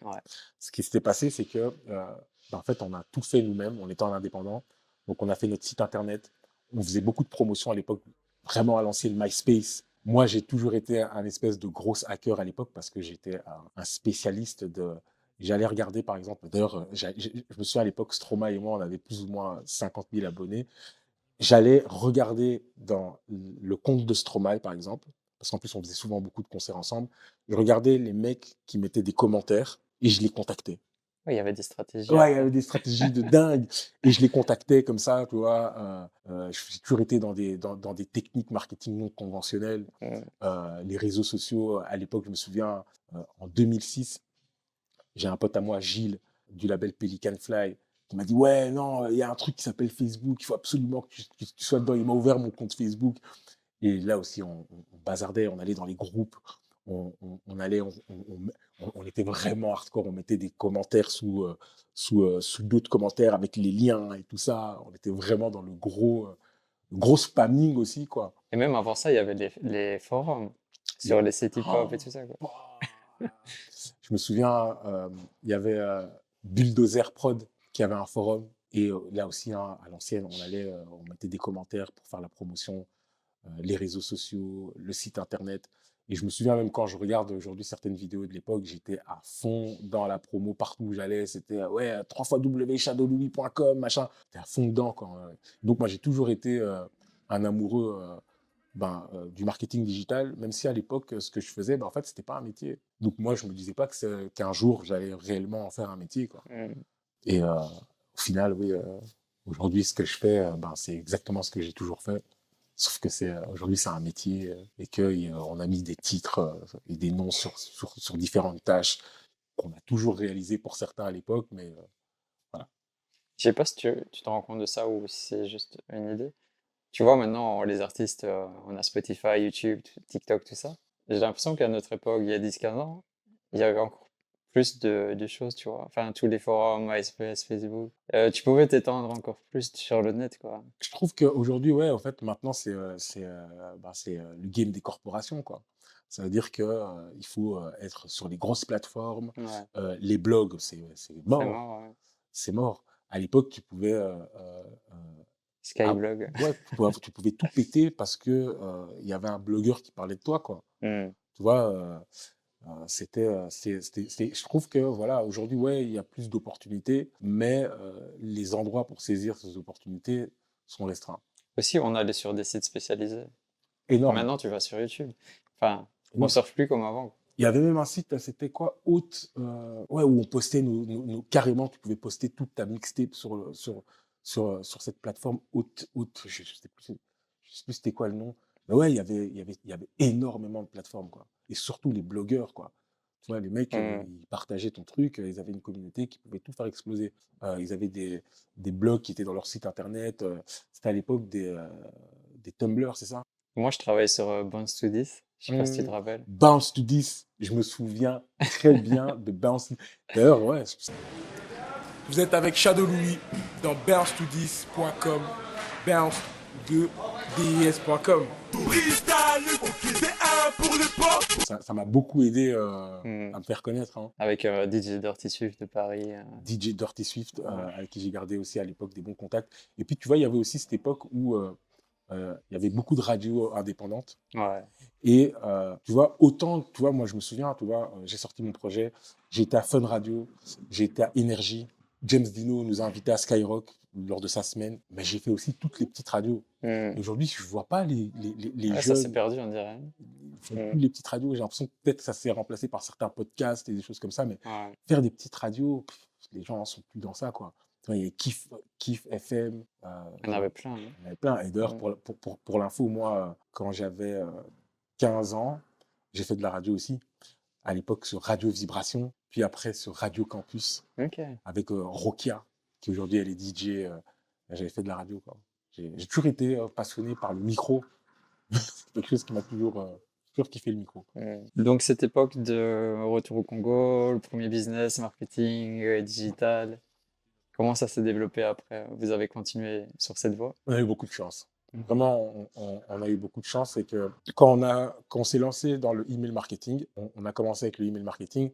Ce qui s'était passé, c'est que euh, ben, en fait, on a tout fait nous-mêmes, en indépendant. Donc on a fait notre site internet. On faisait beaucoup de promotions à l'époque, vraiment à l'ancienne MySpace. Moi, j'ai toujours été un espèce de gros hacker à l'époque parce que j'étais un spécialiste de, J'allais regarder, par exemple, d'ailleurs, euh, je me souviens à l'époque, Stroma et moi, on avait plus ou moins 50 000 abonnés. J'allais regarder dans le compte de Stromae, par exemple, parce qu'en plus, on faisait souvent beaucoup de concerts ensemble. Je regardais les mecs qui mettaient des commentaires et je les contactais. Oui, il y avait des stratégies. Ouais, il y avait des stratégies de dingue. Et je les contactais comme ça, tu vois. Euh, euh, j'ai toujours été dans des, dans, dans, des techniques marketing non conventionnelles. Euh, les réseaux sociaux, à l'époque, je me souviens, en 2006, j'ai un pote à moi, Gilles, du label Pelican Fly, qui m'a dit ouais non il y a un truc qui s'appelle Facebook il faut absolument que tu, sois dedans. Il m'a ouvert mon compte Facebook. Et là aussi on, bazardait on allait dans les groupes on, allait on, était vraiment hardcore on mettait des commentaires sous euh, sous, euh, sous d'autres commentaires avec les liens et tout ça. On était vraiment dans le gros euh, gros spamming aussi quoi. Et même avant ça il y avait les, les forums sur les sites hip hop et tout ça quoi. Je me souviens il y avait Bulldozer Prod qui avait un forum. Et là aussi, hein, à l'ancienne, on allait, on mettait des commentaires pour faire la promotion, les réseaux sociaux, le site internet. Et je me souviens même quand je regarde aujourd'hui certaines vidéos de l'époque, j'étais à fond dans la promo partout où j'allais. C'était ouais, 3 fois wshadowlouis.com, machin. J'étais à fond dedans. Quand, Donc moi, j'ai toujours été un amoureux ben, du marketing digital, même si à l'époque, ce que je faisais, ben, en fait, c'était pas un métier. Donc moi, je me disais pas qu'un jour, j'allais réellement en faire un métier. Quoi. Mmh. Et au final, oui, aujourd'hui, ce que je fais, ben, c'est exactement ce que j'ai toujours fait. Sauf que c'est aujourd'hui, c'est un métier et qu'on a mis des titres et des noms sur, sur, sur différentes tâches qu'on a toujours réalisées pour certains à l'époque, mais voilà. Je sais pas si tu, tu, te rends compte de ça ou si c'est juste une idée. Tu vois, maintenant, les artistes, on a Spotify, YouTube, TikTok, tout ça. J'ai l'impression qu'à notre époque, il y a 10-15 ans, il y avait encore plus de, de, choses, tu vois. Enfin, tous les forums, MySpace, Facebook. Euh, tu pouvais t'étendre encore plus sur le net, quoi. Je trouve qu'aujourd'hui, ouais, en fait, maintenant, c'est euh, c'est euh, bah, le game des corporations, quoi. Ça veut dire qu'il il faut être sur les grosses plateformes. les blogs, c'est mort. C'est mort, À l'époque, tu pouvais... Skyblog. ouais, tu pouvais, tu pouvais, tout péter parce que il y avait un blogueur qui parlait de toi, quoi. Mmh. Tu vois c'était, je trouve que voilà, aujourd'hui, ouais, il y a plus d'opportunités, mais les endroits pour saisir ces opportunités sont restreints. Aussi, on allait sur des sites spécialisés. Énorme. Maintenant, tu vas sur YouTube. Enfin, on ne surfe plus comme avant. Il y avait même un site, c'était quoi Haute, ouais, où on postait nos, carrément, tu pouvais poster toute ta mixtape sur, sur, sur, sur cette plateforme haute, haute je ne sais plus, je sais plus c'était quoi le nom. Mais ouais, il y avait, il y avait, il y avait énormément de plateformes, quoi et surtout les blogueurs, quoi. Tu vois, les mecs, mmh. ils partageaient ton truc, ils avaient une communauté qui pouvait tout faire exploser. ils avaient des, des blogs qui étaient dans leur site internet. C'était à l'époque des, des Tumblr, c'est ça? Moi, je travaillais sur Bounce to 10. Je sais pas si tu te mmh. rappelles. Bounce to 10, je me souviens très bien de Bounce. D'ailleurs, ouais. Vous êtes avec Shadow Louis dans bounce210.com. Bounce de DIS.com. Ça m'a beaucoup aidé euh, hmm. à me faire connaître. Hein. Avec euh, DJ Dirty Swift de Paris. Euh. DJ Dirty Swift, avec qui j'ai gardé aussi à l'époque des bons contacts. Et puis, tu vois, il y avait aussi cette époque où il y avait beaucoup de radios indépendantes. Ouais. Et tu vois, autant, tu vois, moi je me souviens, tu vois, j'ai sorti mon projet, j'étais à Fun Radio, j'étais à Énergie. James Dino nous a invités à Skyrock lors de sa semaine, mais j'ai fait aussi toutes les petites radios. Hmm. Aujourd'hui, je ne vois pas les, les, les, jeunes. Ça s'est perdu, on dirait. Ils font hmm. plus les petites radios. J'ai l'impression que peut-être ça s'est remplacé par certains podcasts et des choses comme ça, mais faire des petites radios, les gens ne sont plus dans ça, quoi. Il y a Kif, Kif FM. Euh, il y en avait plein. Il y en avait plein. Et d'ailleurs, hmm. pour, pour, pour, pour l'info, moi, quand j'avais 15 euh, ans, j'ai fait de la radio aussi. À l'époque, sur Radio Vibration, puis après sur Radio Campus, avec euh, Rokia qui aujourd'hui elle est DJ. Euh, j'avais fait de la radio. J'ai toujours été euh, passionné par le micro. c'est quelque chose qui m'a toujours, euh, toujours kiffé le micro. Donc cette époque de retour au Congo, le premier business, marketing, digital, comment ça s'est développé après? Vous avez continué sur cette voie? On a eu beaucoup de chance. Mmh. Vraiment, on, a eu beaucoup de chance. C'est que quand on, a, quand on s'est lancé dans le email marketing, on, on, a commencé avec le email marketing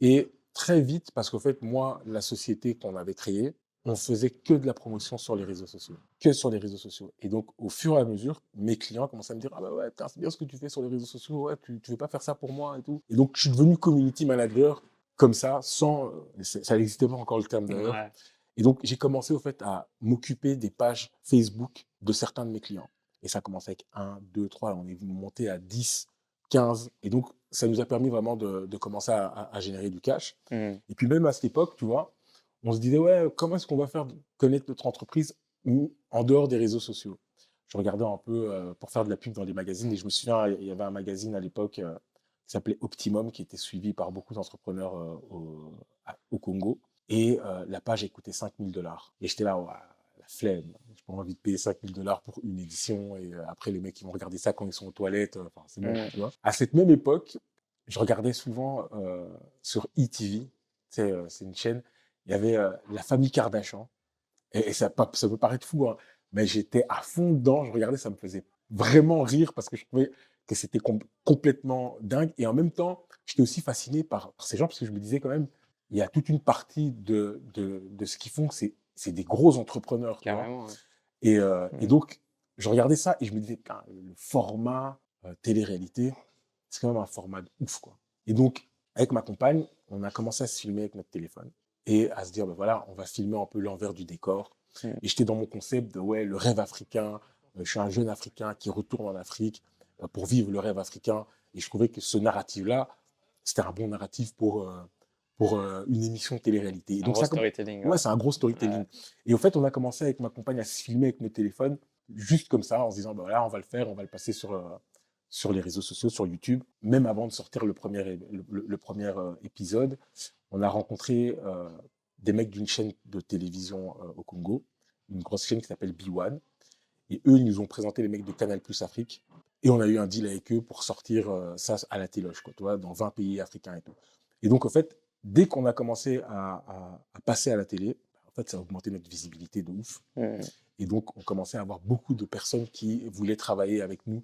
et très vite parce qu'en fait, moi, la société qu'on avait créée, on faisait que de la promotion sur les réseaux sociaux, que sur les réseaux sociaux. Et donc, au fur et à mesure, mes clients commençaient à me dire Ah bah ouais, c'est bien ce que tu fais sur les réseaux sociaux, ouais, tu, tu veux pas faire ça pour moi et tout. Et donc, je suis devenu community manager comme ça, sans. Euh, ça n'existait pas encore le terme d'ailleurs. Et donc, j'ai commencé au fait à m'occuper des pages Facebook de certains de mes clients. Et ça a commencé avec 1, 2, 3, on est monté à 10, 15. Et donc, ça nous a permis vraiment de, commencer à, générer du cash. Mmh. Et puis même à cette époque, tu vois, on se disait, ouais, comment est-ce qu'on va faire connaître notre entreprise en dehors des réseaux sociaux? Je regardais un peu euh, pour faire de la pub dans les magazines et je me souviens, il y avait un magazine à l'époque euh, qui s'appelait Optimum, qui était suivi par beaucoup d'entrepreneurs euh, au, Congo. Et la page, a coûté 5000 dollars. Et j'étais là, la flemme. J'ai pas envie de payer 5000 dollars pour une édition. Et après, les mecs, ils vont regarder ça quand ils sont aux toilettes. Enfin, c'est bon, tu vois. À cette même époque, je regardais souvent sur ETV, c'est une chaîne, il y avait la famille Kardashian. Et, ça, ça, peut paraître fou, hein, mais j'étais à fond dedans. Je regardais, ça me faisait vraiment rire parce que je trouvais que c'était complètement dingue. Et en même temps, j'étais aussi fasciné par, ces gens parce que je me disais quand même, il y a toute une partie de, de, de ce qu'ils font, c'est, c'est des gros entrepreneurs. Carrément. Et, et, mmh. donc, je regardais ça et je me disais, le format télé-réalité, c'est quand même un format de ouf. Quoi. Et donc, avec ma compagne, on a commencé à se filmer avec notre téléphone et à se dire, ben voilà, on va filmer un peu l'envers du décor. Mmh. Et j'étais dans mon concept de, ouais, le rêve africain. Euh, je suis un jeune Africain qui retourne en Afrique euh, pour vivre le rêve africain. Et je trouvais que ce narratif-là, c'était un bon narratif pour, euh, pour une émission de télé-réalité. Un donc, gros storytelling. Ouais, c'est un gros storytelling. Et au fait, on a commencé avec ma compagne à se filmer avec nos téléphones, juste comme ça, en se disant, ben voilà, on va le faire, on va le passer sur, sur les réseaux sociaux, sur YouTube. Même avant de sortir le premier, le, premier épisode, on a rencontré des mecs d'une chaîne de télévision au Congo, une grosse chaîne qui s'appelle B1. Et eux, ils nous ont présenté les mecs de Canal Plus Afrique. Et on a eu un deal avec eux pour sortir ça à la téloge, quoi, tu vois, dans 20 pays africains et tout. Et donc, en fait, dès qu'on a commencé à, passer à la télé, en fait, ça a augmenté notre visibilité de ouf. Mmh. Et donc, on commençait à avoir beaucoup de personnes qui voulaient travailler avec nous,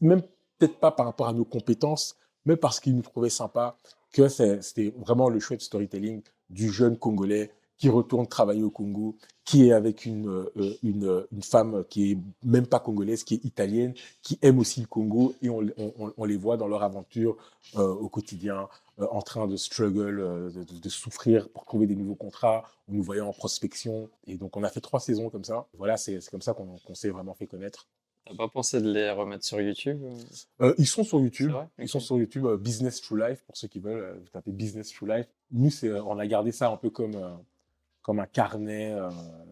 même peut-être pas par rapport à nos compétences, mais parce qu'ils nous trouvaient sympa, que c'était vraiment le chouette storytelling du jeune Congolais qui retourne travailler au Congo, qui est avec une, euh, une, une, femme qui est même pas congolaise, qui est italienne, qui aime aussi le Congo, et on, on, on les voit dans leur aventure euh, au quotidien, euh, en train de struggle, de, de, souffrir pour trouver des nouveaux contrats, on nous voyait en prospection, et donc on a fait trois saisons comme ça. Voilà, c'est comme ça qu'on s'est vraiment fait connaître. T'as pas pensé de les remettre sur YouTube euh, Ils sont sur YouTube. Ils sont sur YouTube. Euh, Business True Life, pour ceux qui veulent, euh, vous tapez Business True Life. Nous, on a gardé ça un peu comme, comme un carnet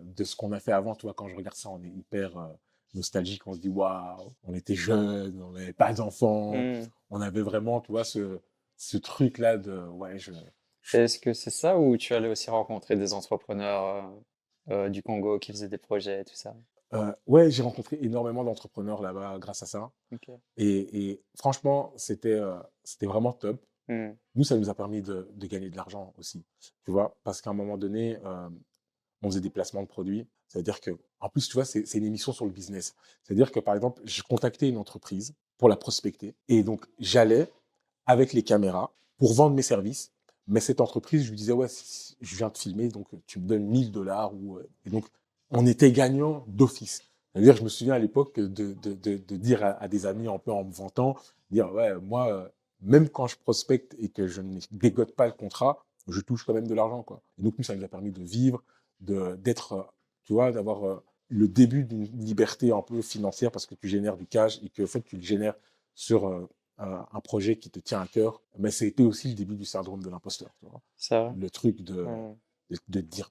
de ce qu'on a fait avant. Tu vois, quand je regarde ça, on est hyper nostalgique. On se dit, waouh, on était jeunes, on n'avait pas d'enfants. Hmm. On avait vraiment, tu vois, ce, ce truc-là de, ouais, je. Est-ce que c'est ça ou tu allais aussi rencontrer des entrepreneurs du Congo qui faisaient des projets et tout ça? Euh, ouais, j'ai rencontré énormément d'entrepreneurs là-bas grâce à ça. Et, et, franchement, c'était euh, c'était vraiment top. Mmh. Nous, ça nous a permis de, gagner de l'argent aussi. Tu vois, parce qu'à un moment donné, euh, on faisait des placements de produits. C'est-à-dire que, en plus, tu vois, c'est une émission sur le business. C'est-à-dire que, par exemple, je contactais une entreprise pour la prospecter. Et donc, j'allais avec les caméras pour vendre mes services. Mais cette entreprise, je lui disais, ouais, je viens de filmer, donc tu me donnes 1000 dollars. Ou... Et donc, on était gagnant d'office. C'est-à-dire, je me souviens à l'époque de, dire à, des amis un peu en me vantant, dire, ouais, moi, euh, même quand je prospecte et que je ne dégote pas le contrat, je touche quand même de l'argent, quoi. Et donc, nous, ça nous a permis de vivre, de, d'être, euh, tu vois, d'avoir euh, le début d'une liberté un peu financière parce que tu génères du cash et que, en fait, tu le génères sur un, projet qui te tient à cœur. Mais c'était aussi le début du syndrome de l'imposteur, tu vois. Ça. Le truc de, de, de dire,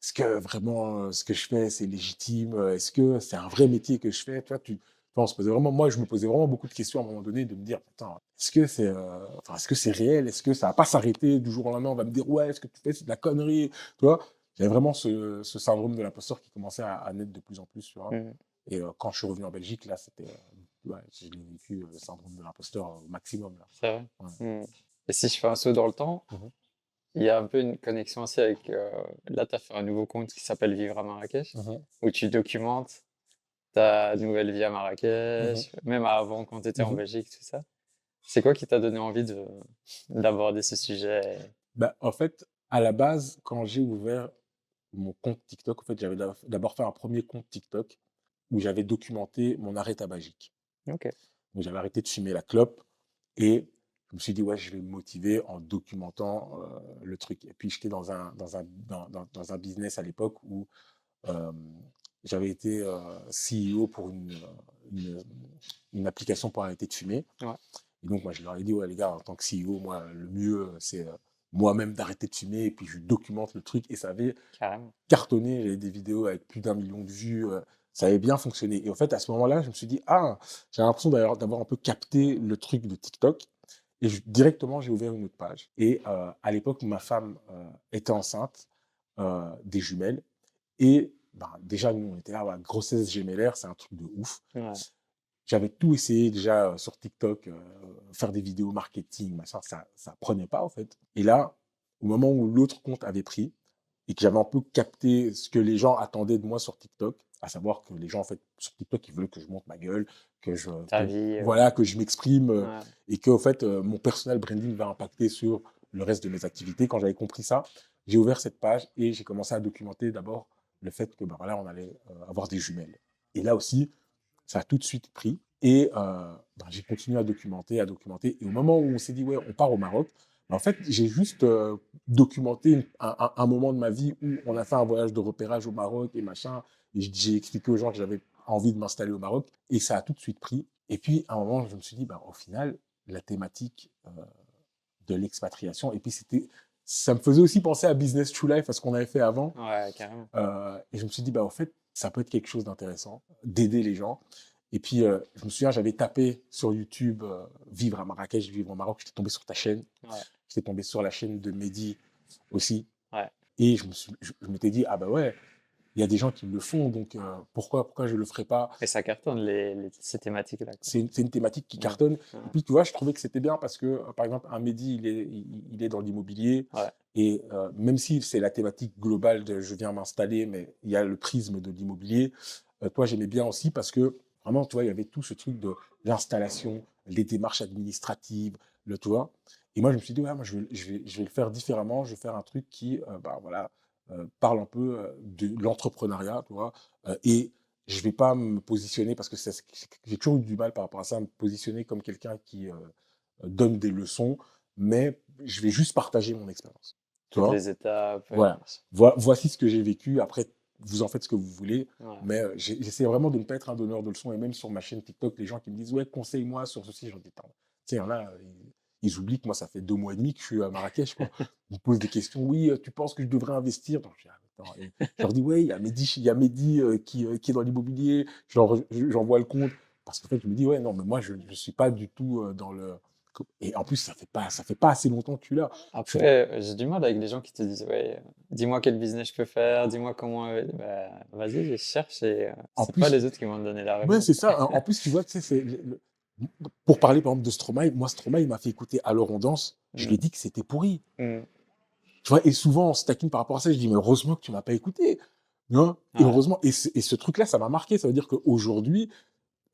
est-ce que vraiment ce que je fais, c'est légitime? Est-ce que c'est un vrai métier que je fais? Tu, on se posait vraiment, moi, je me posais vraiment beaucoup de questions à un moment donné de me dire, putain, est-ce que c'est, enfin, est-ce que c'est réel? Est-ce que ça va pas s'arrêter du jour au lendemain? On va me dire, ouais, est-ce que tu fais, c'est de la connerie, tu vois? J'avais vraiment ce, ce, syndrome de l'imposteur qui commençait à, naître de plus en plus, tu vois? Mmh. Et quand je suis revenu en Belgique, là, c'était, ouais, j'ai vécu le syndrome de l'imposteur au maximum. C'est vrai? Mmh. Et si je fais un saut dans le temps, mmh il y a un peu une connexion aussi avec. Euh, là, tu as fait un nouveau compte qui s'appelle Vivre à Marrakech, où tu documentes ta nouvelle vie à Marrakech, mmh même avant quand tu étais en mmh Belgique, tout ça. C'est quoi qui t'a donné envie de, d'aborder ce sujet? Bah, En fait, à la base, quand j'ai ouvert mon compte TikTok, en fait, j'avais d'abord fait un premier compte TikTok où j'avais documenté mon arrêt tabagique. Ok. Donc, j'avais arrêté de fumer la clope et je me suis dit, ouais, je vais me motiver en documentant euh, le truc. Et puis, j'étais dans un, dans, un, dans, dans, un business à l'époque où euh, j'avais été euh, CEO pour une, une, une, application pour arrêter de fumer. Ouais. Et donc, moi, je leur ai dit, ouais, les gars, en tant que CEO, moi, le mieux, c'est moi-même d'arrêter de fumer. Et puis, je documente le truc. Et ça avait Carrément. cartonné. J'avais des vidéos avec plus d'un million de vues. ça avait bien fonctionné. Et en fait, à ce moment-là, je me suis dit, ah, j'ai l'impression d'avoir un peu capté le truc de TikTok. Et directement, j'ai ouvert une autre page. Et euh, à l'époque, ma femme euh, était enceinte. des jumelles. Et ben, déjà, nous, on était là, grossesse gémellaire, c'est un truc de ouf. J'avais tout essayé déjà sur TikTok, faire des vidéos marketing, machin, ça ça prenait pas en fait. Et là, au moment où l'autre compte avait pris et que j'avais un peu capté ce que les gens attendaient de moi sur TikTok, à savoir que les gens en fait sur TikTok ils veulent que je monte ma gueule, que je voilà que je m'exprime et que en fait mon personnel branding va impacter sur le reste de mes activités. Quand j'avais compris ça, j'ai ouvert cette page et j'ai commencé à documenter d'abord le fait que ben, voilà on allait avoir des jumelles. Et là aussi, ça a tout de suite pris. Et euh, ben, j'ai continué à documenter, à documenter. Et au moment où on s'est dit, ouais, on part au Maroc, ben, en fait, j'ai juste euh, documenté un, moment de ma vie où on a fait un voyage de repérage au Maroc et machin. Et j'ai expliqué aux gens que j'avais envie de m'installer au Maroc. Et ça a tout de suite pris. Et puis, à un moment, je me suis dit, ben, au final, la thématique euh, de l'expatriation, et puis c'était. Ça me faisait aussi penser à Business True Life, à ce qu'on avait fait avant. Ouais, carrément. et je me suis dit, bah, en fait, ça peut être quelque chose d'intéressant, d'aider les gens. Et puis, euh, je me souviens, j'avais tapé sur YouTube euh, Vivre à Marrakech, Vivre au Maroc. J'étais tombé sur ta chaîne. J'étais tombé sur la chaîne de Mehdi aussi. Et je me suis, je, m'étais dit, ah bah ouais, il y a des gens qui le font, donc euh, pourquoi, pourquoi je ne le ferais pas Et ça cartonne, les, ces thématiques-là. C'est une, une, thématique qui cartonne. Et puis, tu vois, je trouvais que c'était bien parce que, par exemple, un Mehdi, il est, il, est dans l'immobilier. Et même si c'est la thématique globale de je viens m'installer, mais il y a le prisme de l'immobilier, toi, j'aimais bien aussi parce que Vraiment, tu vois, il y avait tout ce truc de l'installation, les démarches administratives, le toit. Et moi, je me suis dit, ouais, moi, je vais, je vais, je vais le faire différemment. Je vais faire un truc qui, euh, bah, voilà, euh, parle un peu euh, de l'entrepreneuriat, tu vois. et je vais pas me positionner, parce que j'ai toujours eu du mal par rapport à ça, me positionner comme quelqu'un qui donne des leçons, mais je vais juste partager mon expérience. Tu vois les étapes. Voilà. Voici ce que j'ai vécu. Après, vous en faites ce que vous voulez. Mais euh, j'essaie vraiment de ne pas être un donneur de leçons. Et même sur ma chaîne TikTok, les gens qui me disent Ouais, conseille-moi sur ceci, j'en dis Tu sais, il y en a, ils, oublient que moi, ça fait deux mois et demi que je suis à Marrakech. Quoi. Ils me posent des questions Oui, euh, tu penses que je devrais investir? Donc, je, leur dis Ouais, il y a Mehdi, il y a Mehdi euh, qui, qui, est dans l'immobilier. J'envoie le compte. Parce qu'en fait, je me dis Ouais, non, mais moi, je ne suis pas du tout dans le et en plus, ça fait pas, ça fait pas assez longtemps que tu l'as. Après, euh, j'ai du mal avec les gens qui te disent, ouais, dis-moi quel business je peux faire, dis-moi comment. Euh, bah, vas-y, je cherche et euh, c'est pas les autres qui vont me donner la réponse. Ouais, c'est ça. En plus, tu vois, tu sais, c'est pour parler par exemple de Stromae, moi Stromae, m'a fait écouter Alors on danse. Je lui ai mm. dit que c'était pourri. Mm. Tu vois, et souvent on se taquine par rapport à ça. Je dis mais heureusement que tu m'as pas écouté. Non? Et heureusement. Et, et ce truc-là, ça m'a marqué. Ça veut dire qu'aujourd'hui,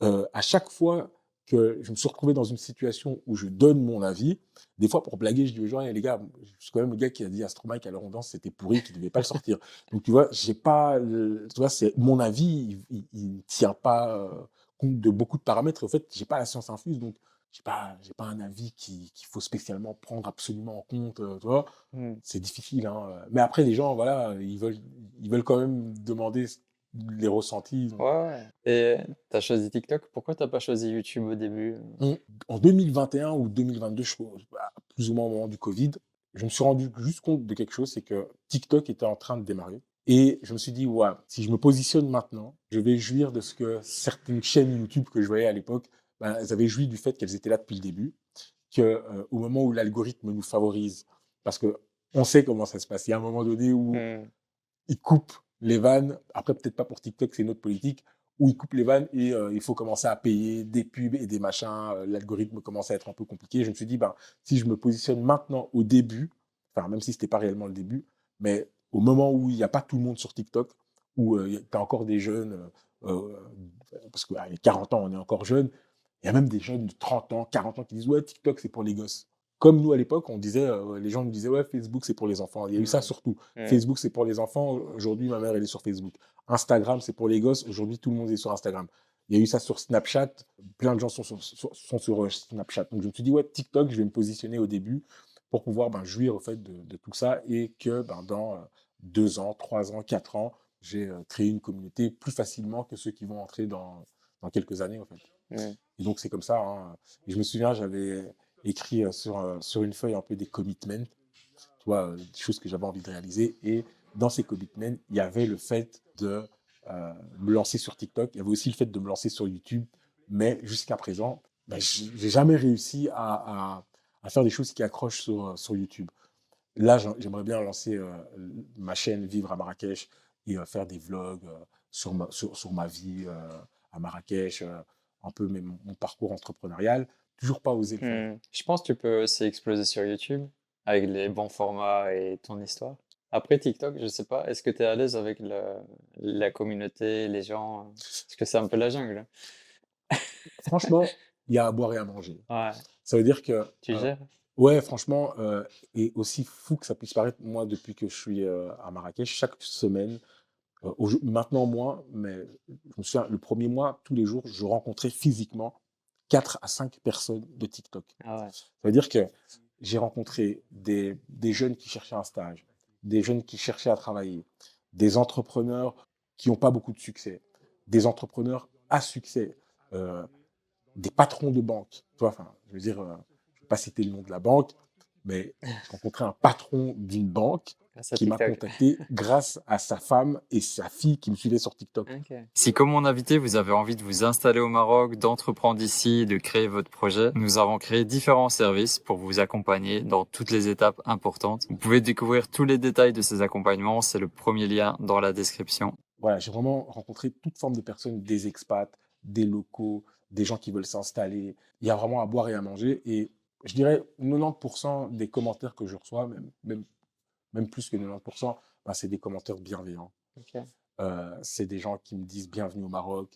euh, à chaque fois que je me suis retrouvé dans une situation où je donne mon avis. Des fois, pour blaguer, je dis aux gens, les gars, je suis quand même le gars qui a dit à Stromae qu'à leur danse, c'était pourri, qu'il ne devait pas le sortir. Donc, tu vois, j'ai pas, tu vois, c'est mon avis, il ne tient pas euh, compte de beaucoup de paramètres. En fait, j'ai pas la science infuse, donc j'ai pas, j'ai pas un avis qu'il faut spécialement prendre absolument en compte, euh, tu vois? Mmh. C'est difficile, hein. Mais après, les gens, voilà, ils veulent, ils veulent quand même demander les ressentis. Ouais, Et tu as choisi TikTok, pourquoi tu n'as pas choisi YouTube au début? En 2021 ou 2022, je, bah, plus ou moins au moment du Covid, je me suis rendu juste compte de quelque chose, c'est que TikTok était en train de démarrer. Et je me suis dit, ouais, si je me positionne maintenant, je vais jouir de ce que certaines chaînes YouTube que je voyais à l'époque, ben, elles avaient joui du fait qu'elles étaient là depuis le début, qu'au euh, au moment où l'algorithme nous favorise, parce que on sait comment ça se passe. Il y a un moment donné où mmh. il coupe les vannes, après peut-être pas pour TikTok, c'est une autre politique, où ils coupent les vannes et euh, il faut commencer à payer des pubs et des machins, euh, l'algorithme commence à être un peu compliqué. Je me suis dit, ben, si je me positionne maintenant au début, enfin même si ce n'était pas réellement le début, mais au moment où il n'y a pas tout le monde sur TikTok, où euh, tu as encore des jeunes, parce qu'à 40 ans, on est encore jeune, il y a même des jeunes de 30 ans, 40 ans qui disent, ouais, TikTok, c'est pour les gosses. Comme nous à l'époque, on disait, euh, les gens nous disaient, ouais, Facebook c'est pour les enfants. Il y a eu ça surtout. Facebook c'est pour les enfants. Aujourd'hui, ma mère elle est sur Facebook. Instagram c'est pour les gosses. Aujourd'hui, tout le monde est sur Instagram. Il y a eu ça sur Snapchat. Plein de gens sont sur, sont sur euh, Snapchat. Donc je me suis dit, ouais, TikTok, je vais me positionner au début pour pouvoir ben, jouir au fait de, tout ça et que ben, dans euh, deux ans, trois ans, quatre ans, j'ai créé une communauté plus facilement que ceux qui vont entrer dans, dans quelques années en fait. Et donc c'est comme ça. Hein. Et je me souviens, j'avais écrit sur, sur une feuille un peu des commitments, tu vois, des choses que j'avais envie de réaliser. Et dans ces commitments, il y avait le fait de me lancer sur TikTok, il y avait aussi le fait de me lancer sur YouTube. Mais jusqu'à présent, ben, j'ai jamais réussi à, à, faire des choses qui accrochent sur, sur YouTube. Là, j'aimerais bien lancer ma chaîne Vivre à Marrakech et faire des vlogs sur, ma, sur, sur, ma vie à Marrakech, un peu mon, mon, parcours entrepreneurial. Toujours pas osé le faire. Mmh. Je pense que tu peux aussi exploser sur YouTube avec les bons formats et ton histoire. Après TikTok, je sais pas, est-ce que tu es à l'aise avec la, la, communauté, les gens? Parce que c'est un peu la jungle. Franchement, il y a à boire et à manger. Ouais. Ça veut dire que. Tu gères? Ouais, franchement, euh, et aussi fou que ça puisse paraître, moi, depuis que je suis euh, à Marrakech, chaque semaine, euh, maintenant moins, mais je me souviens, le premier mois, tous les jours, je rencontrais physiquement 4 à 5 personnes de TikTok. Ah ouais. Ça veut dire que j'ai rencontré des, des jeunes qui cherchaient un stage, des jeunes qui cherchaient à travailler, des entrepreneurs qui n'ont pas beaucoup de succès, des entrepreneurs à succès, des patrons de banque. Tu vois, enfin, je veux dire, pas citer le nom de la banque, mais j'ai rencontré un patron d'une banque qui m'a contacté grâce à sa femme et sa fille qui me suivaient sur TikTok. Si comme mon invité, vous avez envie de vous installer au Maroc, d'entreprendre ici, de créer votre projet, nous avons créé différents services pour vous accompagner dans toutes les étapes importantes. Vous pouvez découvrir tous les détails de ces accompagnements, c'est le premier lien dans la description. Voilà, j'ai vraiment rencontré toute forme de personnes, des expats, des locaux, des gens qui veulent s'installer. Il y a vraiment à boire et à manger et je dirais 90% des commentaires que je reçois, même, même, même plus que 90%, bah, c'est des commentaires bienveillants. Euh, c'est des gens qui me disent bienvenue au Maroc,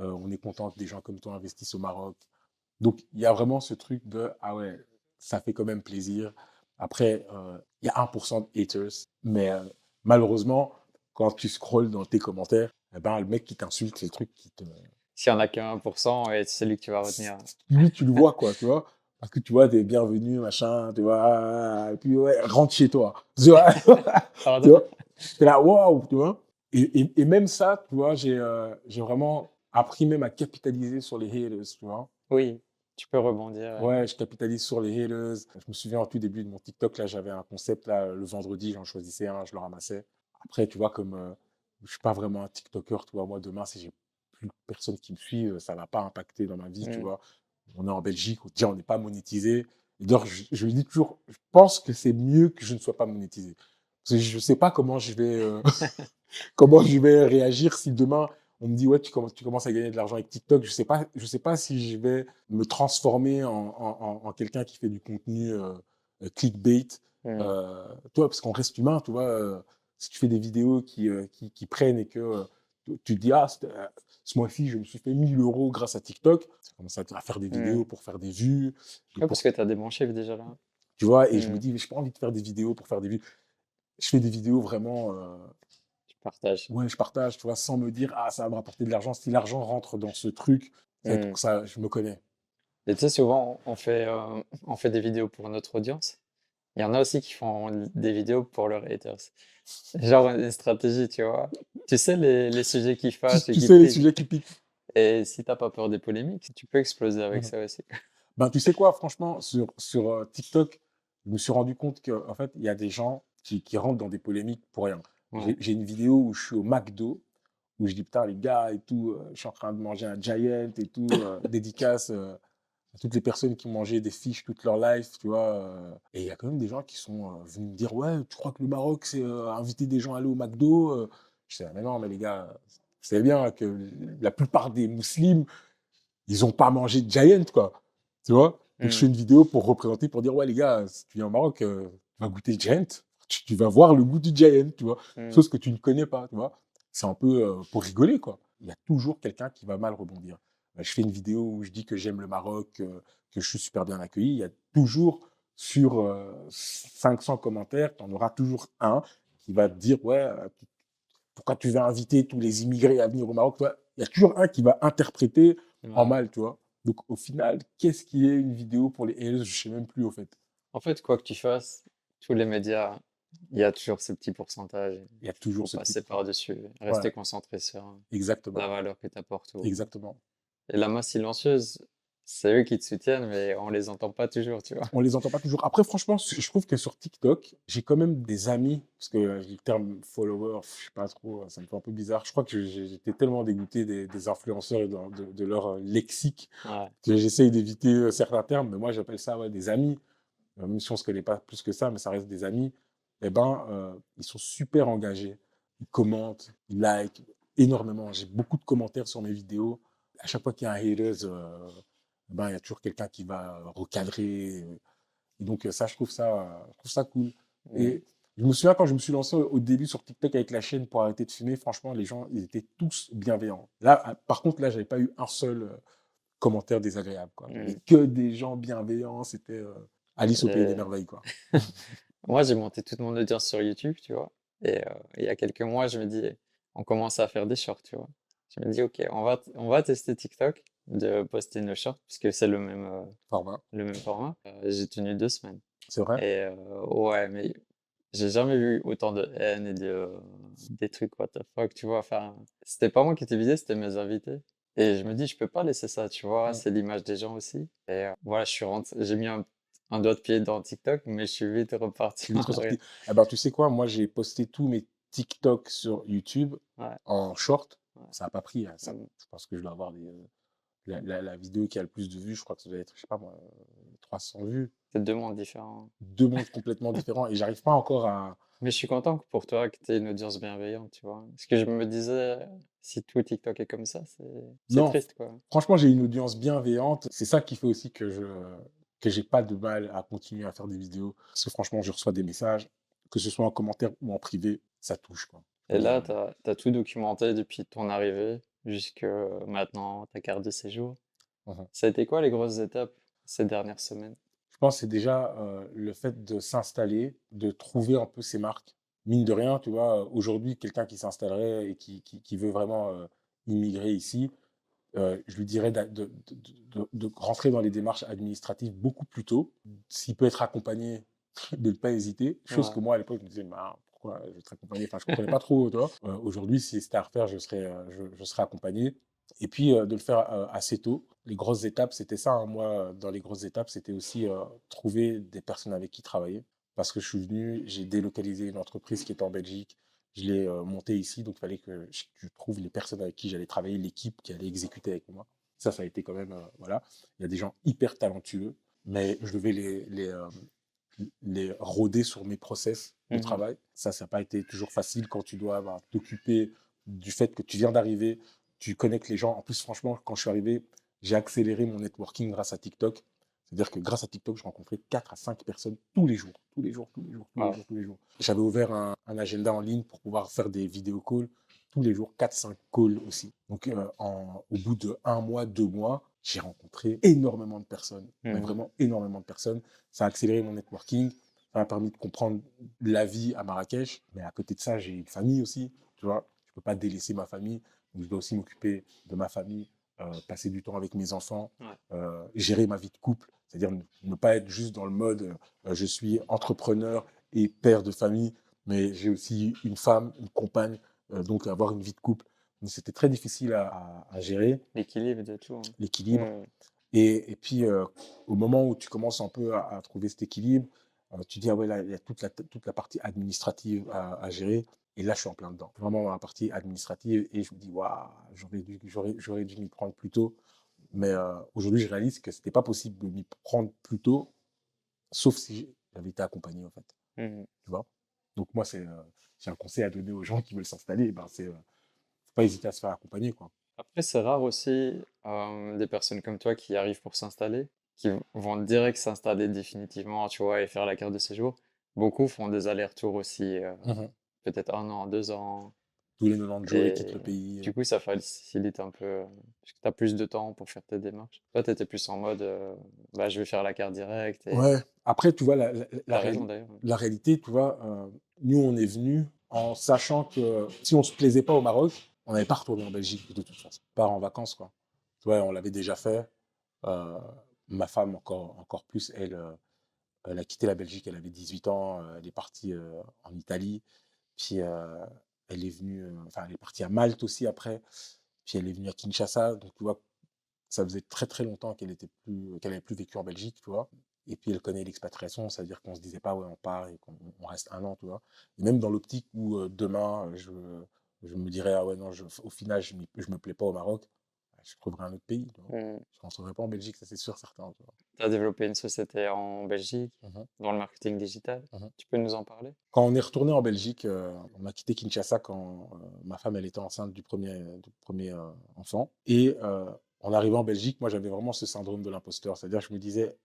euh, on est content que des gens comme toi investissent au Maroc. Donc il y a vraiment ce truc de ah ouais, ça fait quand même plaisir. Après, euh, il y a 1% de haters, mais malheureusement, quand tu scrolls dans tes commentaires, eh ben, le mec qui t'insulte, c'est le truc qui te. S'il n'y en a qu'un 1%, et c'est celui que tu vas retenir. Lui, tu le vois, quoi, tu vois parce que tu vois, t'es bienvenu, machin, tu vois, et puis ouais, rentre chez toi. Tu vois, tu vois? T'es là, waouh, tu vois? Et, et, même ça, tu vois, j'ai euh, j'ai vraiment appris même à capitaliser sur les haters, tu vois? Oui, tu peux rebondir. Ouais, je capitalise sur les haters. Je me souviens au tout début de mon TikTok, là, j'avais un concept, là, le vendredi, j'en choisissais un, je le ramassais. Après, tu vois, comme euh, je suis pas vraiment un TikToker, tu vois, moi, demain, si j'ai plus personne qui me suit, ça va pas impacter dans ma vie, tu mmh. vois? On est en Belgique, on n'est pas monétisé. donc, je, lui dis toujours, je pense que c'est mieux que je ne sois pas monétisé. Parce que je ne sais pas comment je vais, euh, comment je vais réagir si demain on me dit ouais tu commences, tu commences à gagner de l'argent avec TikTok. Je sais pas, je sais pas si je vais me transformer en, quelqu'un qui fait du contenu euh, clickbait. Mmh. Euh, toi, parce qu'on reste humain, tu vois. si tu fais des vidéos qui, qui, prennent et que tu te dis ah ce mois-ci, je me suis fait 1000 euros grâce à TikTok. Je commence à faire des vidéos mmh. pour faire des vues. Parce que tu as des bons déjà là. Tu vois, et je me mmh. dis, je n'ai pas envie de faire des vidéos pour faire des vues. Je fais des vidéos vraiment. Euh... Je partage. Ouais, je partage, tu vois, sans me dire, ah, ça va me rapporter de l'argent. Si l'argent rentre dans ce truc, mmh. ça, je me connais. Et tu sais, souvent, on fait, euh, on fait des vidéos pour notre audience. Il y en a aussi qui font des vidéos pour leurs haters. Genre une stratégie, tu vois. Tu sais les, les sujets qui fâchent. Tu, tu sais les sujets qui piquent. Et si t'as pas peur des polémiques, tu peux exploser avec ça aussi. Ben, tu sais quoi, franchement, sur, sur euh, TikTok, je me suis rendu compte qu'en en fait, il y a des gens qui, qui, rentrent dans des polémiques pour rien. J'ai une vidéo où je suis au McDo, où je dis, putain, les gars, et tout, euh, je suis en train de manger un Giant et tout, euh, dédicace toutes les personnes qui ont mangé des fiches toute leur life, tu vois. et il y a quand même des gens qui sont venus me dire, ouais, tu crois que le Maroc, c'est inviter des gens à aller au McDo Je sais, mais non, mais les gars, vous savez bien que la plupart des musulmans, ils n'ont pas mangé de Giant, quoi. Tu vois Donc, je fais une vidéo pour représenter, pour dire, ouais, les gars, si tu viens au Maroc, tu vas goûter Giant. Tu, vas voir le goût du Giant, tu vois. Mmh. Chose que tu ne connais pas, tu vois. C'est un peu pour rigoler, quoi. Il y a toujours quelqu'un qui va mal rebondir. Bah, je fais une vidéo où je dis que j'aime le Maroc, que je suis super bien accueilli. Il y a toujours sur 500 commentaires, tu en auras toujours un qui va te dire ouais, pourquoi tu vas inviter tous les immigrés à venir au Maroc Il y a toujours un qui va interpréter en mal, tu vois? Donc au final, qu'est-ce qui est une vidéo pour les haters? Je sais même plus au fait. En fait, quoi que tu fasses, tous les médias, il y a toujours ce petit pourcentage. Il y a toujours ce passer par-dessus, rester concentré sur Exactement. la valeur que tu apportes. Exactement. Et la masse silencieuse, c'est eux qui te soutiennent, mais on les entend pas toujours, tu vois. On les entend pas toujours. Après, franchement, je trouve que sur TikTok, j'ai quand même des amis, parce que le terme follower, je sais pas trop, ça me fait un peu bizarre. Je crois que j'étais tellement dégoûté des, influenceurs et de, leur euh, lexique que j'essaye d'éviter euh, certains termes, mais moi j'appelle ça des amis. Même si on se connaît pas plus que ça, mais ça reste des amis. eh ben, ils sont super engagés. Ils commentent, ils likent énormément. J'ai beaucoup de commentaires sur mes vidéos. À chaque fois qu'il y a un haters, eh ben, il y a toujours quelqu'un qui va recadrer. donc, ça, je trouve ça, je trouve ça cool. Et je me souviens quand je me suis lancé au début sur TikTok avec la chaîne pour arrêter de fumer, franchement, les gens, ils étaient tous bienveillants. Là, ah, par contre, là, j'avais pas eu un seul euh, commentaire désagréable. Quoi. Mmh. Que des gens bienveillants, c'était euh, Alice au pays des merveilles. Quoi. moi, j'ai monté toute mon audience sur YouTube, tu vois. Et euh, il y a quelques mois, je me dis, on commence à faire des shorts, tu vois. Je me dis, OK, on va, on va tester TikTok, de poster nos shorts, puisque c'est le même format. Le même format. j'ai tenu deux semaines. C'est vrai? Et ouais, mais j'ai jamais vu autant de haine et de, des trucs, what the fuck, tu vois. Enfin, c'était pas moi qui étais visé, c'était mes invités. Et je me dis, je peux pas laisser ça, tu vois. C'est l'image des gens aussi. Et euh, voilà, je suis j'ai mis un, un, doigt de pied dans TikTok, mais je suis vite reparti. Ah ben, tu sais quoi, moi j'ai posté tous mes TikTok sur YouTube en short. Ça n'a pas pris. Hein, ça, mmh. Je pense que je dois avoir des, euh, la, la, vidéo qui a le plus de vues, je crois que ça doit être, je sais pas moi, 300 vues. C'est deux mondes différents. Deux mondes complètement différents. Et j'arrive pas encore à. Mais je suis content pour toi que tu aies une audience bienveillante, tu vois. Parce que je me disais, si tout TikTok est comme ça, c'est triste, quoi. Franchement, j'ai une audience bienveillante. C'est ça qui fait aussi que je que j'ai pas de mal à continuer à faire des vidéos. Parce que franchement, je reçois des messages, que ce soit en commentaire ou en privé, ça touche, quoi. Et là, tu as, as, tout documenté depuis ton arrivée jusque maintenant, ta carte de séjour. Mmh ça a été quoi les grosses étapes ces dernières semaines? Je pense que c'est déjà le fait de s'installer, de trouver un peu ses marques. Mine de rien, tu vois, aujourd'hui, quelqu'un qui s'installerait et qui, qui, veut vraiment immigrer ici, je lui dirais de, de, de, rentrer dans les démarches administratives beaucoup plus tôt. S'il peut être accompagné, de ne pas hésiter. Chose que moi, à l'époque, je me disais, bah, je être accompagné. Enfin, je comprenais pas trop, toi. Euh, aujourd'hui, si c'était à refaire, je serais, euh, je, serais accompagné. Et puis, euh, de le faire assez tôt. Les grosses étapes, c'était ça. Hein. Moi, dans les grosses étapes, c'était aussi trouver des personnes avec qui travailler. Parce que je suis venu, j'ai délocalisé une entreprise qui était en Belgique. Je l'ai montée ici, donc il fallait que je, trouve les personnes avec qui j'allais travailler, l'équipe qui allait exécuter avec moi. Ça, ça a été quand même, voilà. Il y a des gens hyper talentueux, mais je devais les, les, les rôder sur mes process mmh travail. Ça, ça n'a pas été toujours facile quand tu dois bah, t'occuper du fait que tu viens d'arriver, tu connectes les gens. En plus, franchement, quand je suis arrivé, j'ai accéléré mon networking grâce à TikTok. C'est-à-dire que grâce à TikTok, je rencontrais 4 à 5 personnes tous les jours, tous les jours, tous les jours, tous les jours, tous les jours. J'avais ouvert un, agenda en ligne pour pouvoir faire des vidéos calls tous les jours, 4-5 calls aussi. Donc, euh, au bout de un mois, deux mois, j'ai rencontré énormément de personnes, mmh. vraiment énormément de personnes. Ça a accéléré mon networking, ça m'a permis de comprendre la vie à Marrakech. Mais à côté de ça, j'ai une famille aussi, tu vois. Je ne peux pas délaisser ma famille, donc je dois aussi m'occuper de ma famille, euh, passer du temps avec mes enfants, euh, gérer ma vie de couple, c'est-à-dire ne, pas être juste dans le mode euh, je suis entrepreneur et père de famille, mais j'ai aussi une femme, une compagne, donc avoir une vie de couple c'était très difficile à, gérer. L'équilibre de tout. Hein. L'équilibre. Et, et, puis, au moment où tu commences un peu à, trouver cet équilibre, tu dis, ah ouais, là, il y a toute la, toute la partie administrative à, gérer. Et là, je suis en plein dedans. Vraiment dans la partie administrative. Et je me dis, waouh, j'aurais dû, j'aurais, dû m'y prendre plus tôt. Mais euh, aujourd'hui, je réalise que ce n'était pas possible de m'y prendre plus tôt, sauf si j'avais été accompagné, en fait. Mmh tu vois? Donc, moi, c'est, j'ai un conseil à donner aux gens qui veulent s'installer. Ben, c'est pas hésiter à se faire accompagner. Quoi. Après, c'est rare aussi des personnes comme toi qui arrivent pour s'installer, qui vont direct s'installer définitivement, tu vois, et faire la carte de séjour. Beaucoup font des allers-retours aussi, mmh peut-être un an, deux ans. Tous les 90 jours, ils quittent le pays. Du coup, ça facilite un peu, parce que tu as plus de temps pour faire tes démarches. Toi, tu étais plus en mode, bah, je vais faire la carte directe. Ouais. Après, tu vois, la, la, la réalité, tu vois, nous, on est venus en sachant que si on se plaisait pas au Maroc, on n'avait pas retourné en Belgique de toute façon. Pas en vacances, quoi. Ouais, on l'avait déjà fait. Euh, ma femme, encore, encore plus, elle, euh, elle a quitté la Belgique, elle avait 18 ans, euh, elle est partie en Italie, puis elle est venue, enfin, elle est partie à Malte aussi après, puis elle est venue à Kinshasa, donc tu vois, ça faisait très très longtemps qu'elle était plus, qu'elle n'avait plus vécu en Belgique, tu vois. Et puis elle connaît l'expatriation, c'est-à-dire qu'on se disait pas ouais on part et qu'on reste un an, tu vois. Et même dans l'optique où demain je je me dirais, ah ouais, non, au final, je ne me plais pas au Maroc, je trouverai un autre pays. Mmh. Je ne rentrerai pas en Belgique, ça c'est sûr, certain. Tu as développé une société en Belgique mmh dans le marketing digital. Mmh tu peux nous en parler? Quand on est retourné en Belgique, on a quitté Kinshasa quand ma femme elle était enceinte du premier, du premier enfant. Et en arrivant en Belgique, moi j'avais vraiment ce syndrome de l'imposteur. C'est-à-dire je me disais,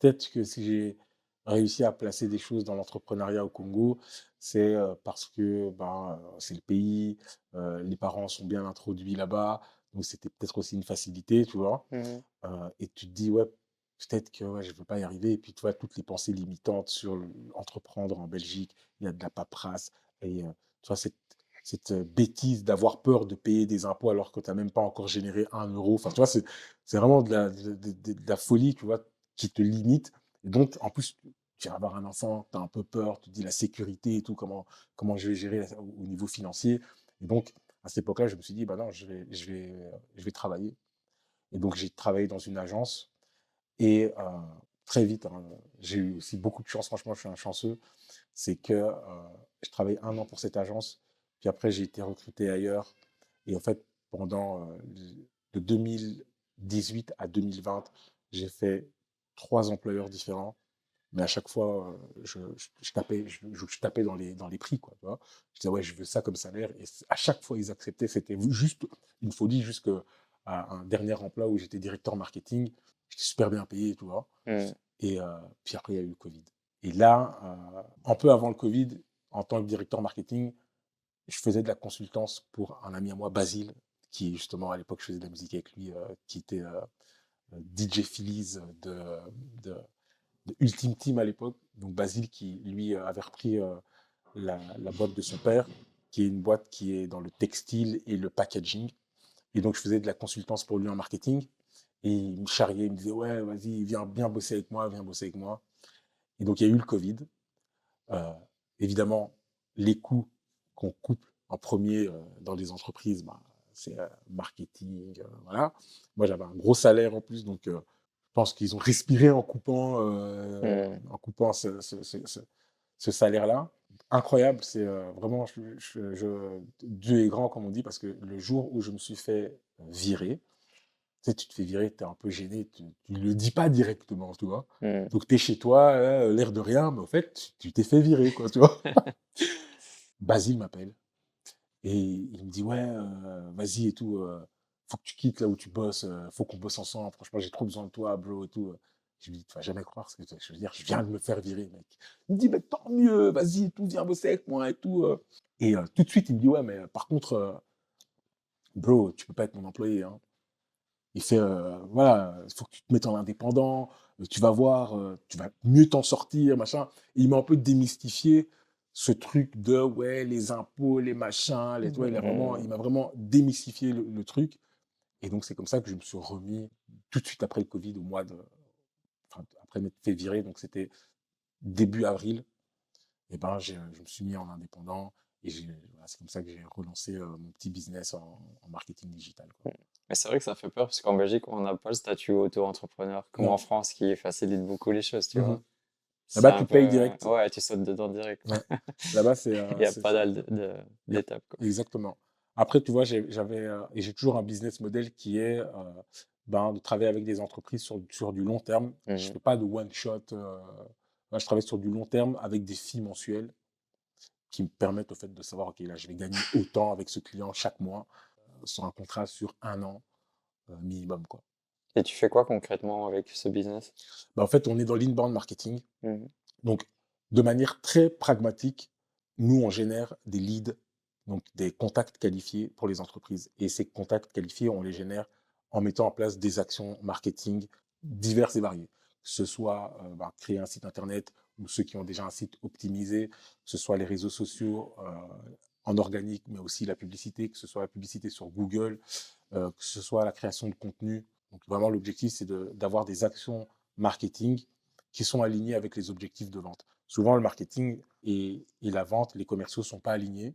peut-être que si j'ai réussi à placer des choses dans l'entrepreneuriat au Congo, c'est parce que ben, c'est le pays, les parents sont bien introduits là-bas, donc c'était peut-être aussi une facilité, tu vois? Mmh et tu te dis, ouais, peut-être que ouais, je ne veux pas y arriver. Et puis, tu vois, toutes les pensées limitantes sur entreprendre en Belgique, il y a de la paperasse. Et tu vois, cette, cette bêtise d'avoir peur de payer des impôts alors que tu n'as même pas encore généré un euro. Enfin, tu vois, c'est vraiment de la, de, la, folie, tu vois, qui te limite. Et donc, en plus, tu vas avoir un enfant, tu as un peu peur, tu te dis la sécurité et tout, comment, comment je vais gérer au niveau financier. Et donc, à cette époque-là, je me suis dit, bah non, je vais, je vais, travailler. Et donc, j'ai travaillé dans une agence et très vite, hein, j'ai eu aussi beaucoup de chance, franchement, je suis un chanceux, c'est que je travaillé un an pour cette agence, puis après, j'ai été recruté ailleurs. Et en fait, pendant de 2018 à 2020, j'ai fait trois employeurs différents. Mais à chaque fois, je, tapais, je, tapais dans les, dans les prix. Quoi, tu vois je disais, ouais, je veux ça comme salaire. Et à chaque fois, ils acceptaient. C'était juste une folie jusqu'à un dernier emploi où j'étais directeur marketing. J'étais super bien payé, tu vois. Mmh. Et puis après, il y a eu le Covid. Et là, un peu avant le Covid, en tant que directeur marketing, je faisais de la consultance pour un ami à moi, Basile, qui justement à l'époque, je faisais de la musique avec lui, qui était DJ Phillies de, de, Ultime Team à l'époque. Donc Basile qui, lui, avait repris la, la, boîte de son père, qui est une boîte qui est dans le textile et le packaging. Et donc, je faisais de la consultance pour lui en marketing. Et il me charriait, il me disait, ouais, vas-y, viens bien bosser avec moi, viens bosser avec moi. Et donc, il y a eu le Covid. Euh, évidemment, les coûts qu'on coupe en premier euh, dans les entreprises, bah, c'est euh, marketing, voilà. Moi, j'avais un gros salaire en plus, donc pense qu'ils ont respiré en coupant, mmh. en coupant ce, salaire-là. Incroyable, c'est vraiment, je, Dieu est grand, comme on dit, parce que le jour où je me suis fait virer, tu sais, tu te fais virer, tu es un peu gêné, tu ne le dis pas directement, tu vois. Mmh. Donc, tu es chez toi, l'air de rien, mais en fait, tu t'es fait virer, quoi, tu vois. Basile m'appelle et il me dit, ouais, euh, vas-y et tout, euh, faut que tu quittes là où tu bosses, euh, faut qu'on bosse ensemble, franchement, j'ai trop besoin de toi, bro, et tout. Je lui dis, tu vas jamais croire ce que je veux dire, je viens de me faire virer, mec. Il me dit, mais tant mieux, vas-y, tout, viens bosser avec moi et tout. Et tout de suite, il me dit, ouais, mais par contre, bro, tu peux pas être mon employé, hein. Il fait, voilà, il faut que tu te mettes en indépendant, tu vas voir, tu vas mieux t'en sortir, machin. il m'a un peu démystifié ce truc de, ouais, les impôts, les machins, les, il, vraiment, il m'a vraiment démystifié le, truc. Et donc, c'est comme ça que je me suis remis tout de suite après le Covid, au mois de. Enfin, après m'être fait virer, donc c'était début avril. Et ben, je me suis mis en indépendant. Et c'est comme ça que j'ai relancé mon petit business en, marketing digital. Quoi. Mais c'est vrai que ça fait peur parce qu'en Belgique, on n'a pas le statut auto-entrepreneur comme en France qui facilite beaucoup les choses, tu mmh vois. Là-bas, tu payes direct. Ouais, tu sautes dedans direct. Là-bas, c'est. Il n'y a pas d'étapes. Exactement. Après, tu vois, j'avais et j'ai toujours un business model qui est ben, de travailler avec des entreprises sur, sur du long terme. Je ne mmh fais pas de one shot. je travaille sur du long terme avec des filles mensuelles qui me permettent au fait de savoir, OK, là, je vais gagner autant avec ce client chaque mois euh, sur un contrat sur un an euh, minimum. Quoi. Et tu fais quoi concrètement avec ce business? Bah, En fait, on est dans l'inbound marketing. Mmh donc, de manière très pragmatique, nous, on génère des leads, donc des contacts qualifiés pour les entreprises. Et ces contacts qualifiés, on les génère en mettant en place des actions marketing diverses et variées. Que ce soit euh, bah, créer un site internet, ou ceux qui ont déjà un site optimisé, que ce soit les réseaux sociaux euh, en organique, mais aussi la publicité, que ce soit la publicité sur Google, euh, que ce soit la création de contenu. Donc vraiment, l'objectif, c'est d'avoir des actions marketing qui sont alignées avec les objectifs de vente. Souvent, le marketing et, et la vente, les commerciaux ne sont pas alignés.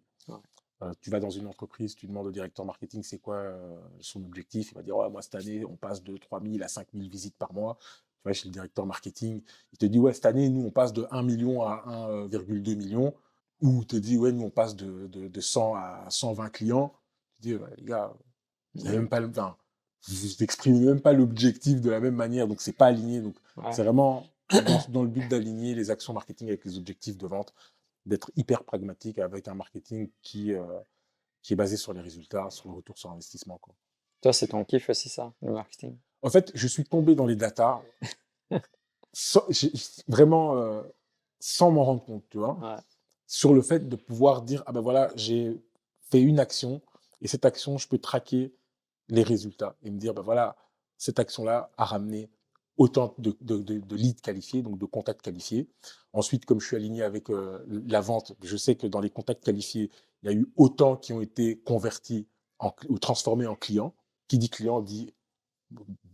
Euh, tu vas dans une entreprise, tu demandes au directeur marketing c'est quoi son objectif. Il va dire ouais, Moi, cette année, on passe de 3 000 à 5 000 visites par mois chez le directeur marketing, il te dit, ouais, cette année, nous, on passe de 1 million à 1,2 million. Ou il te dit, ouais, nous, on passe de, de, 100 à 120 clients. Tu dis, les gars, vous n'avez même pas le. vous n'exprimez même pas l'objectif de la même manière, donc c'est pas aligné. Donc c'est vraiment dans, le but d'aligner les actions marketing avec les objectifs de vente, d'être hyper pragmatique avec un marketing qui, euh, qui est basé sur les résultats, sur le retour sur investissement. Quoi. Toi, c'est ton kiff aussi, ça, le marketing? En fait, je suis tombé dans les datas, vraiment euh, sans m'en rendre compte, tu vois, sur le fait de pouvoir dire, ah ben voilà, j'ai fait une action, et cette action, je peux traquer les résultats et me dire, ben voilà, cette action-là a ramené autant de, de, leads qualifiés, donc de contacts qualifiés. Ensuite, comme je suis aligné avec euh, la vente, je sais que dans les contacts qualifiés, il y a eu autant qui ont été convertis ou transformés en clients. Qui dit client dit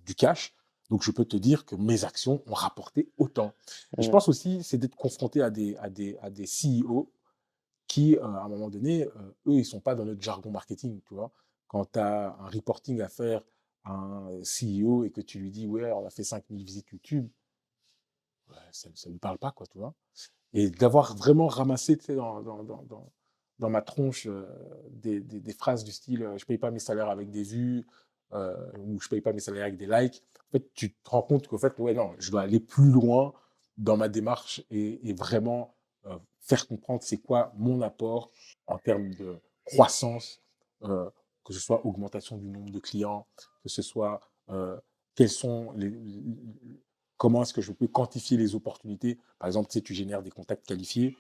du cash. Donc, je peux te dire que mes actions ont rapporté autant. Je pense aussi, c'est d'être confronté à des, à des, à des CEO qui, euh, à un moment donné, euh, eux, ils sont pas dans notre jargon marketing, tu vois. Quand tu as un reporting à faire un CEO et que tu lui dis, ouais, on a fait 5000 visites YouTube, ça ne parle pas, quoi, tu vois. Et d'avoir vraiment ramassé, dans, dans, dans, dans, ma tronche euh, des, des, phrases du style, je paye pas mes salaires avec des vues, ou je paye pas mes salaires avec des likes. En fait, tu te rends compte qu'en fait, ouais, non, je dois aller plus loin dans ma démarche et, vraiment faire comprendre c'est quoi mon apport en termes de croissance, euh, que ce soit augmentation du nombre de clients, que ce soit euh, quels sont les, comment est-ce que je peux quantifier les opportunités? Par exemple, tu sais, tu génères des contacts qualifiés,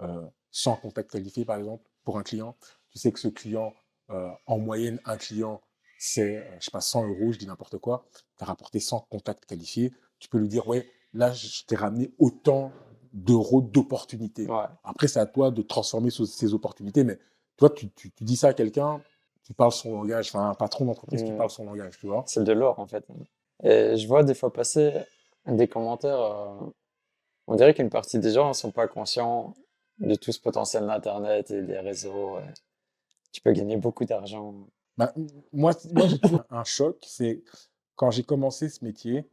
euh, 100 contacts qualifiés par exemple pour un client. Tu sais que ce client, euh, en moyenne, un client, c'est, euh, je sais pas, 100 euros, je dis n'importe quoi. Tu as rapporté 100 contacts qualifiés. Tu peux lui dire, ouais, là, je t'ai ramené autant d'euros d'opportunités. Après, c'est à toi de transformer ces opportunités. Mais toi, tu, tu, dis ça à quelqu'un, tu parles son langage, enfin, un patron d'entreprise qui mmh. parle son langage, tu vois. C'est de l'or, en fait. Et je vois des fois passer des commentaires. Euh, on dirait qu'une partie des gens ne sont pas conscients de tout ce potentiel d'Internet et des réseaux. Tu peux gagner beaucoup d'argent. Bah, moi, moi j'ai toujours un choc. C'est quand j'ai commencé ce métier,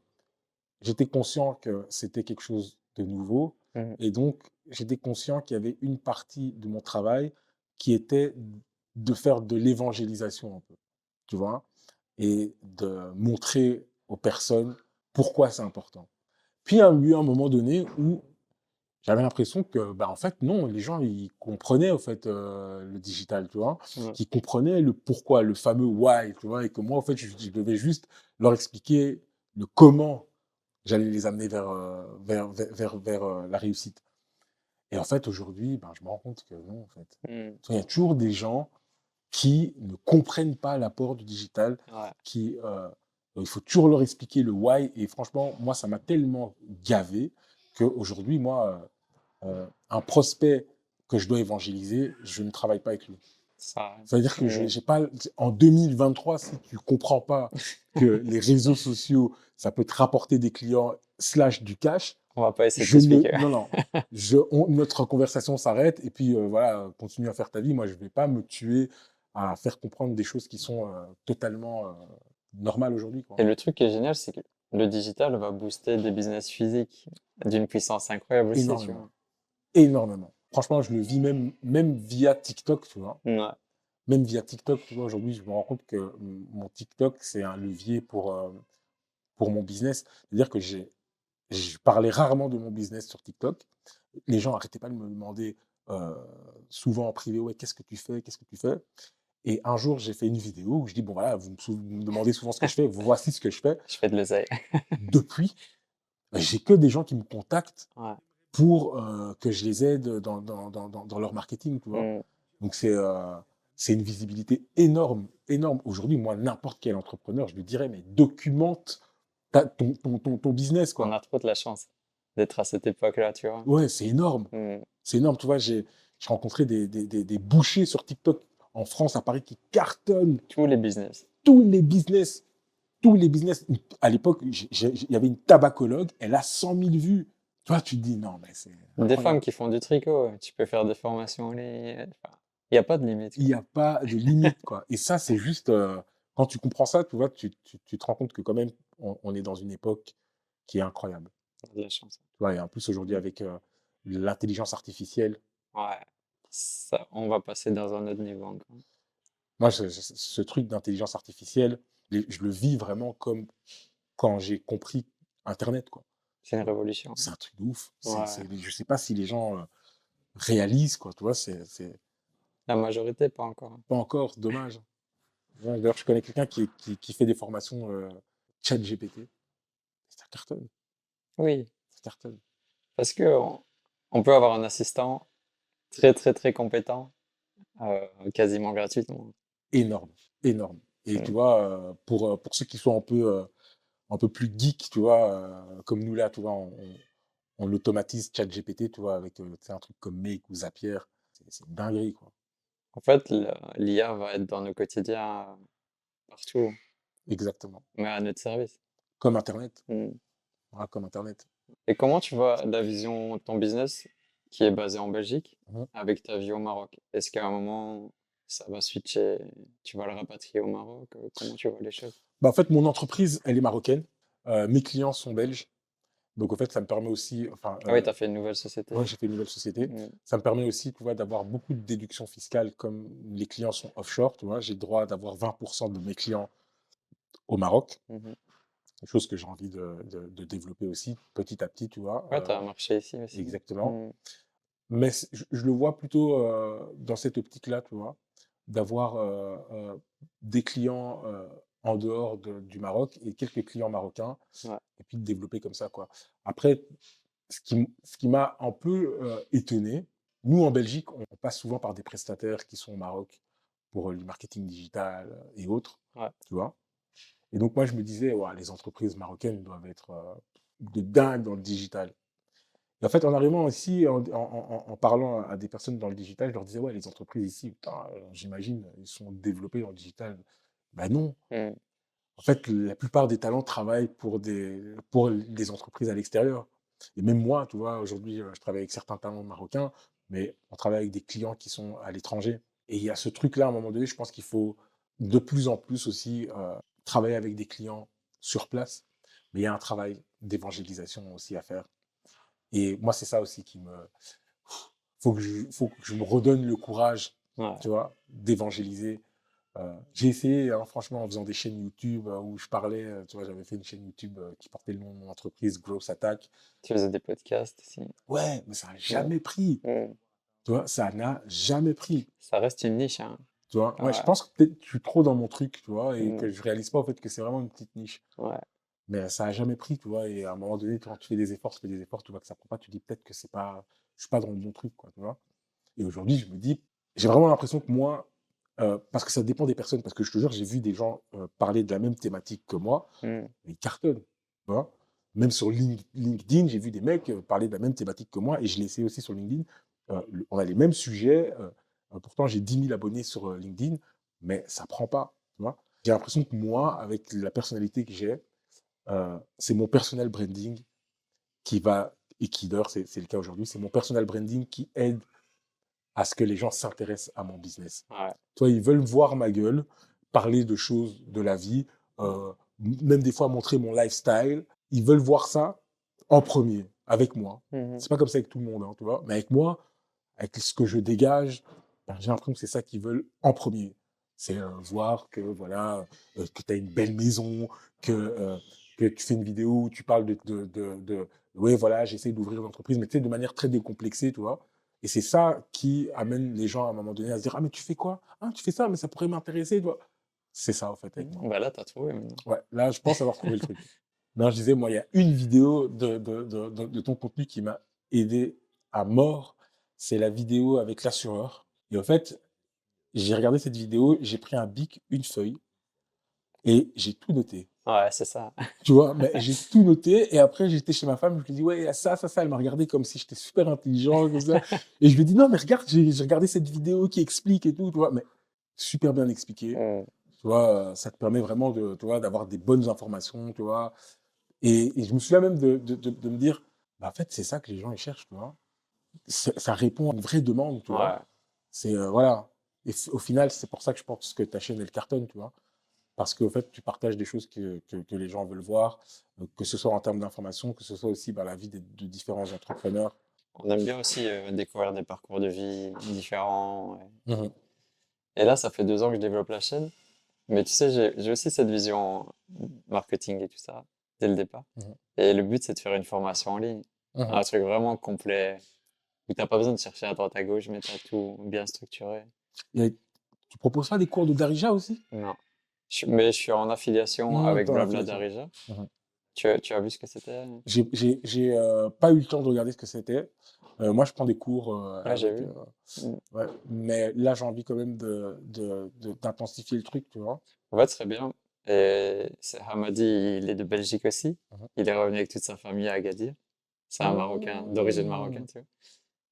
j'étais conscient que c'était quelque chose de nouveau. Mmh. Et donc, j'étais conscient qu'il y avait une partie de mon travail qui était de faire de l'évangélisation un peu, tu vois, et de montrer aux personnes pourquoi c'est important. Puis il y a eu un moment donné où j'avais l'impression que, bah, en fait, non, les gens, ils comprenaient, au fait, euh, le digital, tu vois, mmh. qu'ils comprenaient le pourquoi, le fameux why, tu vois, et que moi, en fait, je, je devais juste leur expliquer le comment j'allais les amener vers, euh, vers, vers, vers, euh, la réussite. Et en fait, aujourd'hui, ben, je me rends compte que non, en fait. Mmh. Il y a toujours des gens qui ne comprennent pas l'apport du digital, qui, euh, il faut toujours leur expliquer le why. Et franchement, moi, ça m'a tellement gavé qu'aujourd'hui, moi, un prospect que je dois évangéliser, je ne travaille pas avec lui. Ça, veut dire que je j'ai pas en 2023 si tu comprends pas que les réseaux sociaux ça peut te rapporter des clients slash du cash. On va pas essayer de Non non, je, notre conversation s'arrête et puis euh, voilà continue à faire ta vie. Moi je vais pas me tuer à faire comprendre des choses qui sont euh, totalement euh, normales aujourd'hui. Et le truc qui est génial c'est que le digital va booster des business physiques d'une puissance incroyable aussi. Énormément. Énormément franchement, je le vis même, même via TikTok, tu vois. Même via TikTok, tu vois, aujourd'hui, je me rends compte que mon TikTok, c'est un levier pour, euh, pour mon business. C'est-à-dire que j'ai, je parlais rarement de mon business sur TikTok. Les gens n'arrêtaient pas de me demander euh, souvent en privé, ouais, qu'est-ce que tu fais, qu'est-ce que tu fais? Et un jour, j'ai fait une vidéo où je dis, bon voilà, vous me, demandez souvent ce que je fais, voici ce que je fais. Je fais de l'oseille. Depuis, j'ai que des gens qui me contactent ouais pour euh, que je les aide dans, dans, dans, dans leur marketing, tu vois. Mmh. Donc c'est euh, c'est une visibilité énorme, énorme. Aujourd'hui, moi, n'importe quel entrepreneur, je lui dirais, mais documente ton, ton, ton, ton, business, quoi. On a trop de la chance d'être à cette époque-là, tu vois. Ouais, c'est énorme. Mmh. C'est énorme, tu vois. J'ai rencontré des, des, des, des, bouchers sur TikTok en France, à Paris, qui cartonnent. Tous les business. Tous les business. Tous les business. À l'époque, il y avait une tabacologue, elle a 100 000 vues. Toi, tu te dis non, mais c'est. Des femmes qui font du tricot, tu peux faire des formations en ligne. Il n'y a pas de limite. Il n'y a pas de limite, quoi. Et ça, c'est juste. Euh, quand tu comprends ça, tu vois, tu, tu, tu, te rends compte que quand même, on, est dans une époque qui est incroyable. De la chance. Tu vois, et en plus, aujourd'hui, avec euh, l'intelligence artificielle. Ouais. Ça, on va passer dans un autre niveau encore. Moi, ce, ce truc d'intelligence artificielle, je le vis vraiment comme quand j'ai compris Internet, quoi. C'est une révolution. C'est un truc de ouf. je sais pas si les gens euh, réalisent, quoi. Tu vois, c'est, La majorité, pas encore. Pas encore, dommage. D'ailleurs, je connais quelqu'un qui, qui, fait des formations euh, chat GPT. C'est un carton. Oui. C'est un carton. Parce que on, peut avoir un assistant très, très, très compétent, euh, quasiment gratuitement. Énorme, énorme. Et tu vois, euh, pour, euh, pour ceux qui sont un peu, un peu plus geeks, tu vois, comme nous là, tu vois, on, on automatise ChatGPT, tu vois, avec un truc comme Make ou Zapier. C'est une dinguerie, quoi. En fait, l'IA va être dans nos quotidiens partout. Exactement. Mais à notre service. Comme Internet. Mmh. comme Internet. Et comment tu vois la vision de ton business qui est basé en Belgique mmh avec ta vie au Maroc Est-ce qu'à un moment, ça va switcher, tu vas le rapatrier au Maroc? Euh, Comment tu vois les choses? Bah, En fait, mon entreprise, elle est marocaine. Euh, mes clients sont belges. Donc, en fait, ça me permet aussi. Enfin, ah oui, tu as fait une nouvelle société. Oui, j'ai fait une nouvelle société. Mmh. Ça me permet aussi tu vois, d'avoir beaucoup de déductions fiscales comme les clients sont offshore. Tu vois, j'ai le droit d'avoir 20% de mes clients au Maroc. Mmh chose que j'ai envie de, de, développer aussi petit à petit, tu vois. Ouais, tu as un marché ici aussi. Exactement. Mmh. Mais je, je, le vois plutôt dans cette optique-là, tu vois d'avoir des clients en dehors du Maroc et quelques clients marocains, et puis de développer comme ça. Quoi. Après, ce qui, ce qui m'a un peu étonné, nous en Belgique, on passe souvent par des prestataires qui sont au Maroc pour le marketing digital et autres, tu vois. Et donc moi, je me disais, ouais, les entreprises marocaines doivent être de dingue dans le digital en fait, en arrivant ici, en, parlant à des personnes dans le digital, je leur disais, ouais, les entreprises ici, j'imagine, ils sont développés dans le digital. Ben non. Mmh. En fait, la plupart des talents travaillent pour des, pour des entreprises à l'extérieur. Et même moi, tu vois, aujourd'hui, euh, je travaille avec certains talents marocains, mais on travaille avec des clients qui sont à l'étranger. Et il y a ce truc-là, à un moment donné, je pense qu'il faut de plus en plus aussi euh, travailler avec des clients sur place. Mais il y a un travail d'évangélisation aussi à faire. Et moi, c'est ça aussi qui me. Faut que je, faut que je me redonne le courage, tu vois, d'évangéliser. Euh, j'ai essayé, hein, franchement, en faisant des chaînes YouTube euh, où je parlais, euh, tu vois, j'avais fait une chaîne YouTube qui portait le nom de mon entreprise, Growth Attack. Tu faisais des podcasts aussi. Ouais, mais ça n'a jamais pris. Tu vois, ça n'a jamais pris. Ça reste une niche, hein. Tu vois, ouais, je pense que peut-être je suis trop dans mon truc, tu vois, et mmh. que je réalise pas, en fait, que c'est vraiment une petite niche. Ouais. Mais ça n'a jamais pris, tu vois. Et à un moment donné, quand tu fais des efforts, tu fais des efforts, tu vois que ça prend pas, tu dis peut-être que c'est pas, je suis pas dans le bon truc, quoi, tu vois? Et aujourd'hui, je me dis, j'ai vraiment l'impression que moi, euh, parce que ça dépend des personnes, parce que je te jure, j'ai vu des gens euh, parler de la même thématique que moi, mmh. ils cartonnent, tu vois? Même sur LinkedIn, j'ai vu des mecs euh, parler de la même thématique que moi, et je l'ai essayé aussi sur LinkedIn. on a les mêmes sujets, pourtant j'ai 10 000 abonnés sur LinkedIn, mais ça prend pas, tu vois? J'ai l'impression que moi, avec la personnalité que j'ai, euh, c'est mon personal branding qui va, et qui d'ailleurs c'est le cas aujourd'hui, c'est mon personal branding qui aide à ce que les gens s'intéressent à mon business. Toi, ils veulent voir ma gueule, parler de choses de la vie, euh, même des fois montrer mon lifestyle. Ils veulent voir ça en premier, avec moi. Mmh c'est pas comme ça avec tout le monde, hein, tu vois? Mais avec moi, avec ce que je dégage, j'ai l'impression que c'est ça qu'ils veulent en premier. C'est euh, voir que voilà, que tu as une belle maison, que que tu fais une vidéo où tu parles de, de, de, oui, voilà, j'essaie d'ouvrir une entreprise, mais tu sais, de manière très décomplexée, tu vois. Et c'est ça qui amène les gens à un moment donné à se dire, ah, mais tu fais quoi? Ah, tu fais ça, mais ça pourrait m'intéresser, tu vois. C'est ça, en fait. Avec moi. Bah là, t'as trouvé. Ouais, là, je pense avoir trouvé le truc. Non, je disais, moi, il y a une vidéo de, de ton contenu qui m'a aidé à mort. C'est la vidéo avec l'assureur. Et en fait, j'ai regardé cette vidéo, j'ai pris un bic, une feuille, et j'ai tout noté. Ouais, c'est ça. Tu vois, mais j'ai tout noté. Et après, j'étais chez ma femme, je lui ai dit, ouais, ça, ça, ça. Elle m'a regardé comme si j'étais super intelligent. Comme ça. et je lui ai dit, non, mais regarde, j'ai regardé cette vidéo qui explique et tout. Tu vois, mais super bien expliqué. Tu vois, ça te permet vraiment de, tu vois, d'avoir des bonnes informations, tu vois. Et, je me souviens même de, de, de, me dire, bah, en fait, c'est ça que les gens ils cherchent, tu vois. Ça répond à une vraie demande, tu vois. C'est, euh, voilà. Et au final, c'est pour ça que je pense que ta chaîne, elle cartonne, tu vois parce qu'en fait, tu partages des choses que, que, les gens veulent voir, euh, que ce soit en termes d'information, que ce soit aussi dans la vie de, différents entrepreneurs. On aime bien aussi euh, découvrir des parcours de vie différents. Mmh et... là, ça fait deux ans que je développe la chaîne. Mais tu sais, j'ai aussi cette vision marketing et tout ça, dès le départ. Mmh et le but, c'est de faire une formation en ligne. Mmh un truc vraiment complet, où tu n'as pas besoin de chercher à droite à gauche, mais tu as tout bien structuré. Tu proposes pas des cours de Darija aussi? Non. mais je suis en affiliation avec Blabla Darija. Mmh tu, tu, as vu ce que c'était? J'ai euh, pas eu le temps de regarder ce que c'était. Euh, moi, je prends des cours. Euh, ah, j'ai vu. Mmh. ouais, mais là, j'ai envie quand même d'intensifier de, de, le truc, tu vois. En fait, très bien. Et Hamadi, il est de Belgique aussi. Mmh il est revenu avec toute sa famille à Agadir. C'est un Marocain, d'origine marocaine, tu vois.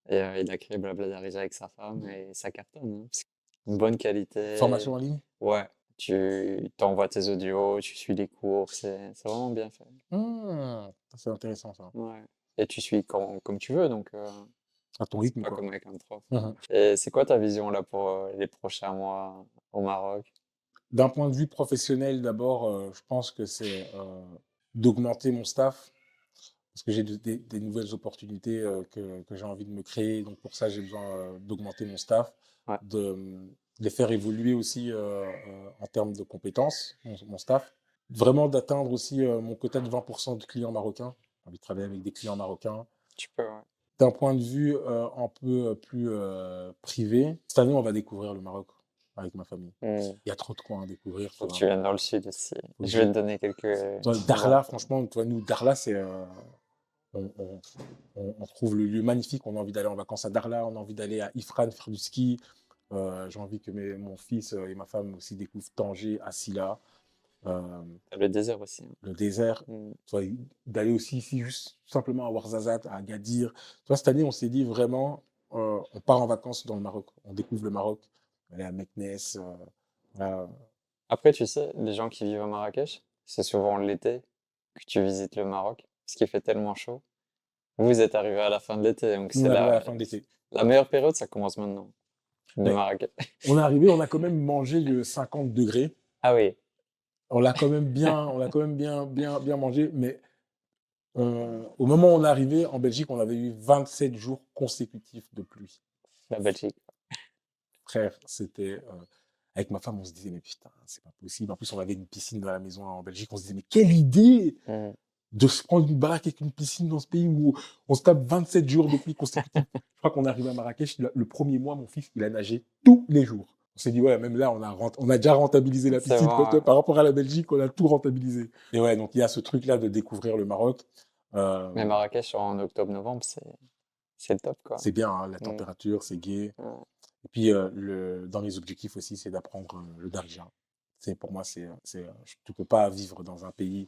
Et il a créé Blabla Darija avec sa femme et ça cartonne. Hein. Une bonne qualité. Formation en ligne? Ouais. Tu t'envoies tes audios, tu suis les cours, c'est vraiment bien fait. Mmh, c'est intéressant ça. Ouais. Et tu suis comme, comme tu veux, donc. à ton rythme. Pas comme avec un prof. Mmh et c'est quoi ta vision là pour les prochains mois au Maroc? D'un point de vue professionnel, d'abord, je pense que c'est d'augmenter mon staff parce que j'ai des, nouvelles opportunités que, que j'ai envie de me créer. Donc pour ça, j'ai besoin d'augmenter mon staff, de, les faire évoluer aussi en termes de compétences, mon, staff. Vraiment d'atteindre aussi mon quota de 20% de clients marocains. J'ai envie de travailler avec des clients marocains. Tu peux, D'un point de vue un peu plus privé, cette année, on va découvrir le Maroc avec ma famille. Mmh. Il y a trop de coins à découvrir. Faut que tu viennes dans le sud aussi. Je vais te donner quelques. Darla, franchement, toi, nous, Darla, c'est on, trouve le lieu magnifique. On a envie d'aller en vacances à Darla, on a envie d'aller à Ifran faire du ski. Euh, j'ai envie que mes, mon fils et ma femme aussi découvrent Tanger, Asila. Euh, le désert aussi. Hein. Le désert. Mm. D'aller aussi ici, juste simplement à Ouarzazate, à Agadir. Toi, cette année, on s'est dit vraiment, euh, on part en vacances dans le Maroc. On découvre le Maroc. Aller à Meknès. Après, tu sais, les gens qui vivent à Marrakech, c'est souvent l'été que tu visites le Maroc parce qu'il fait tellement chaud. Vous êtes arrivé à la fin de l'été, donc c'est la, la, fin de l'été. La meilleure période, ça commence maintenant. De Marrakech. On est arrivé, on a quand même mangé le 50 degrés. Ah oui. On l'a quand même bien, on l'a quand même bien, bien, bien mangé, mais euh, au moment où on est arrivé en Belgique, on avait eu 27 jours consécutifs de pluie. La Belgique. Frère, c'était. Euh, avec ma femme, on se disait, mais putain, c'est pas possible. En plus, on avait une piscine dans la maison en Belgique. On se disait, mais quelle idée mmh de se prendre une baraque avec une piscine dans ce pays où on se tape 27 jours de pluie consécutifs. je crois qu'on est arrivé à Marrakech, le premier mois, mon fils, il a nagé tous les jours. On s'est dit, ouais, même là, on a, on a déjà rentabilisé la piscine. Par rapport à la Belgique, on a tout rentabilisé. Et ouais, donc il y a ce truc-là de découvrir le Maroc. Euh, Mais Marrakech en octobre-novembre, c'est, c'est le top, quoi. C'est bien, hein, la mm. température, c'est gai. Et puis, euh, le, dans les objectifs aussi, c'est d'apprendre euh, le darija. C'est, pour moi, c'est, c'est, tu peux pas vivre dans un pays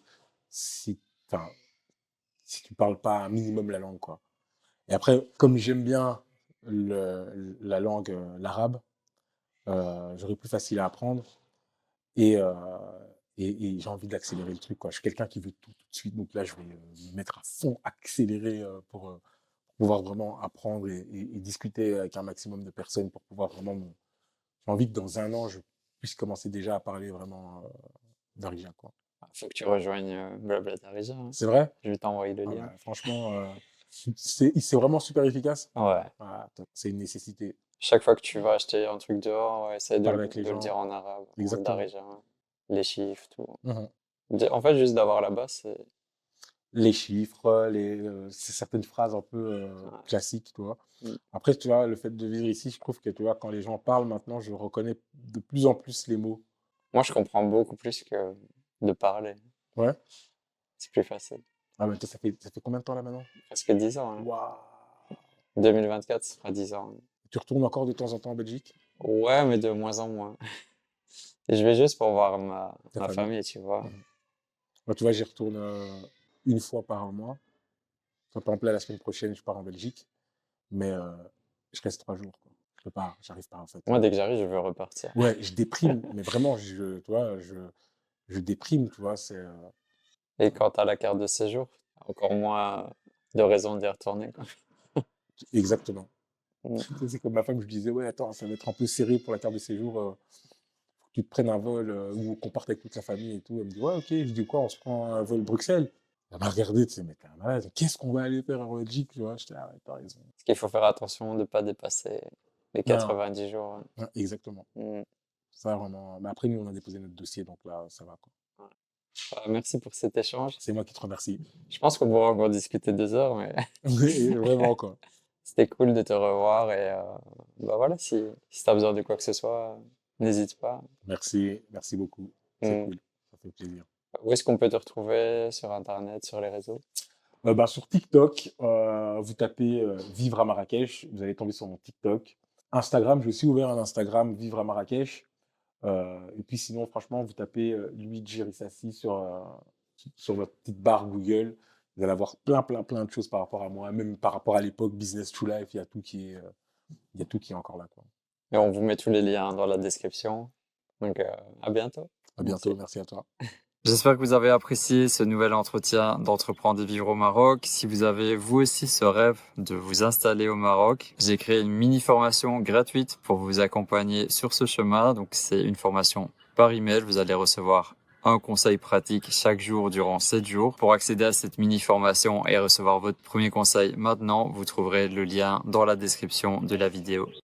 si Si tu parles pas un minimum la langue, quoi. Et après, comme j'aime bien la langue, euh, l'arabe, euh, j'aurais plus facile à apprendre. Et, euh, et, j'ai envie d'accélérer le truc, quoi. Je suis quelqu'un qui veut tout, de suite. Donc là, je vais me mettre à fond, accélérer pour, pouvoir vraiment apprendre et, discuter avec un maximum de personnes pour pouvoir vraiment. J'ai envie que dans un an, je puisse commencer déjà à parler vraiment d'origine, quoi. Faut que tu rejoignes euh, Blabla hein. C'est vrai? Je vais t'envoyer le ah lien. Bah, franchement, euh, c'est vraiment super efficace. Ouais. c'est une nécessité. Chaque fois que tu vas acheter un truc dehors, ouais, essaie de, le dire en arabe. Exactement. Hein. Les chiffres, tout. Mmh en fait, juste d'avoir la base, c'est. Les chiffres, les, euh, certaines phrases un peu classiques, tu vois. Mmh. Après, tu vois, le fait de vivre ici, je trouve que, tu vois, quand les gens parlent maintenant, je reconnais de plus en plus les mots. Moi, je comprends beaucoup plus que de parler. Ouais. C'est plus facile. Ah, mais ça fait, ça fait combien de temps là maintenant? Presque 10 ans. Hein. Waouh 2024, ça fera 10 ans. Tu retournes encore de temps en temps en Belgique? Ouais, mais de moins en moins. Je vais juste pour voir ma, ma famille. tu vois. Moi, tu vois, j'y retourne euh, une fois par mois. Par exemple, là, la semaine prochaine, je pars en Belgique. Mais euh, je reste trois jours. Quoi. Je peux pas, j'arrive pas en fait. Moi, dès que j'arrive, je veux repartir. Ouais, je déprime, mais vraiment, je, tu vois, je, je déprime, tu vois. C'est, euh Et quand tu as la carte de séjour, encore moins de raison d'y retourner. Quoi. Exactement. Mmh. C'est comme ma femme, je disais, ouais, attends, ça va être un peu serré pour la carte de séjour. Euh, faut que tu te prennes un vol euh, ou qu'on parte avec toute la famille et tout. Elle me dit, ouais, ok. Je dis, quoi, on se prend un vol Bruxelles Elle m'a regardé, tu sais, mais t'es un malade. Qu'est-ce qu'on va aller faire en Belgique, tu vois? J'étais, ah ouais, t'as raison. Parce qu'il faut faire attention de ne pas dépasser les 90 jours. exactement. Mmh. Ça, vraiment. Mais après, nous, on a déposé notre dossier, donc là, ça va. Quoi. Bah, merci pour cet échange. C'est moi qui te remercie. Je pense qu'on pourra encore discuter deux heures, mais. oui, vraiment, quoi. C'était cool de te revoir et euh, bah voilà, si, si tu as besoin de quoi que ce soit, n'hésite pas. Merci, merci beaucoup. C'est mm. cool, ça fait plaisir. Où est-ce qu'on peut te retrouver sur Internet, sur les réseaux? Euh, bah, Sur TikTok, euh, vous tapez Vivre à Marrakech, vous allez tomber sur mon TikTok. Instagram, j'ai aussi ouvert un Instagram Vivre à Marrakech. Et puis sinon, franchement, vous tapez Luigi Rissassi sur, sur votre petite barre Google vous allez avoir plein, plein, plein de choses par rapport à moi, même par rapport à l'époque Business to Life, il y a tout qui est, euh, il y a tout qui est encore là. Quoi. Et on vous met tous les liens dans la description. Donc, euh, à bientôt. À bientôt, merci, à toi. J'espère que vous avez apprécié ce nouvel entretien d'entreprendre et vivre au Maroc. Si vous avez vous aussi ce rêve de vous installer au Maroc, j'ai créé une mini formation gratuite pour vous accompagner sur ce chemin. Donc c'est une formation par email. Vous allez recevoir un conseil pratique chaque jour durant 7 jours. Pour accéder à cette mini formation et recevoir votre premier conseil maintenant, vous trouverez le lien dans la description de la vidéo.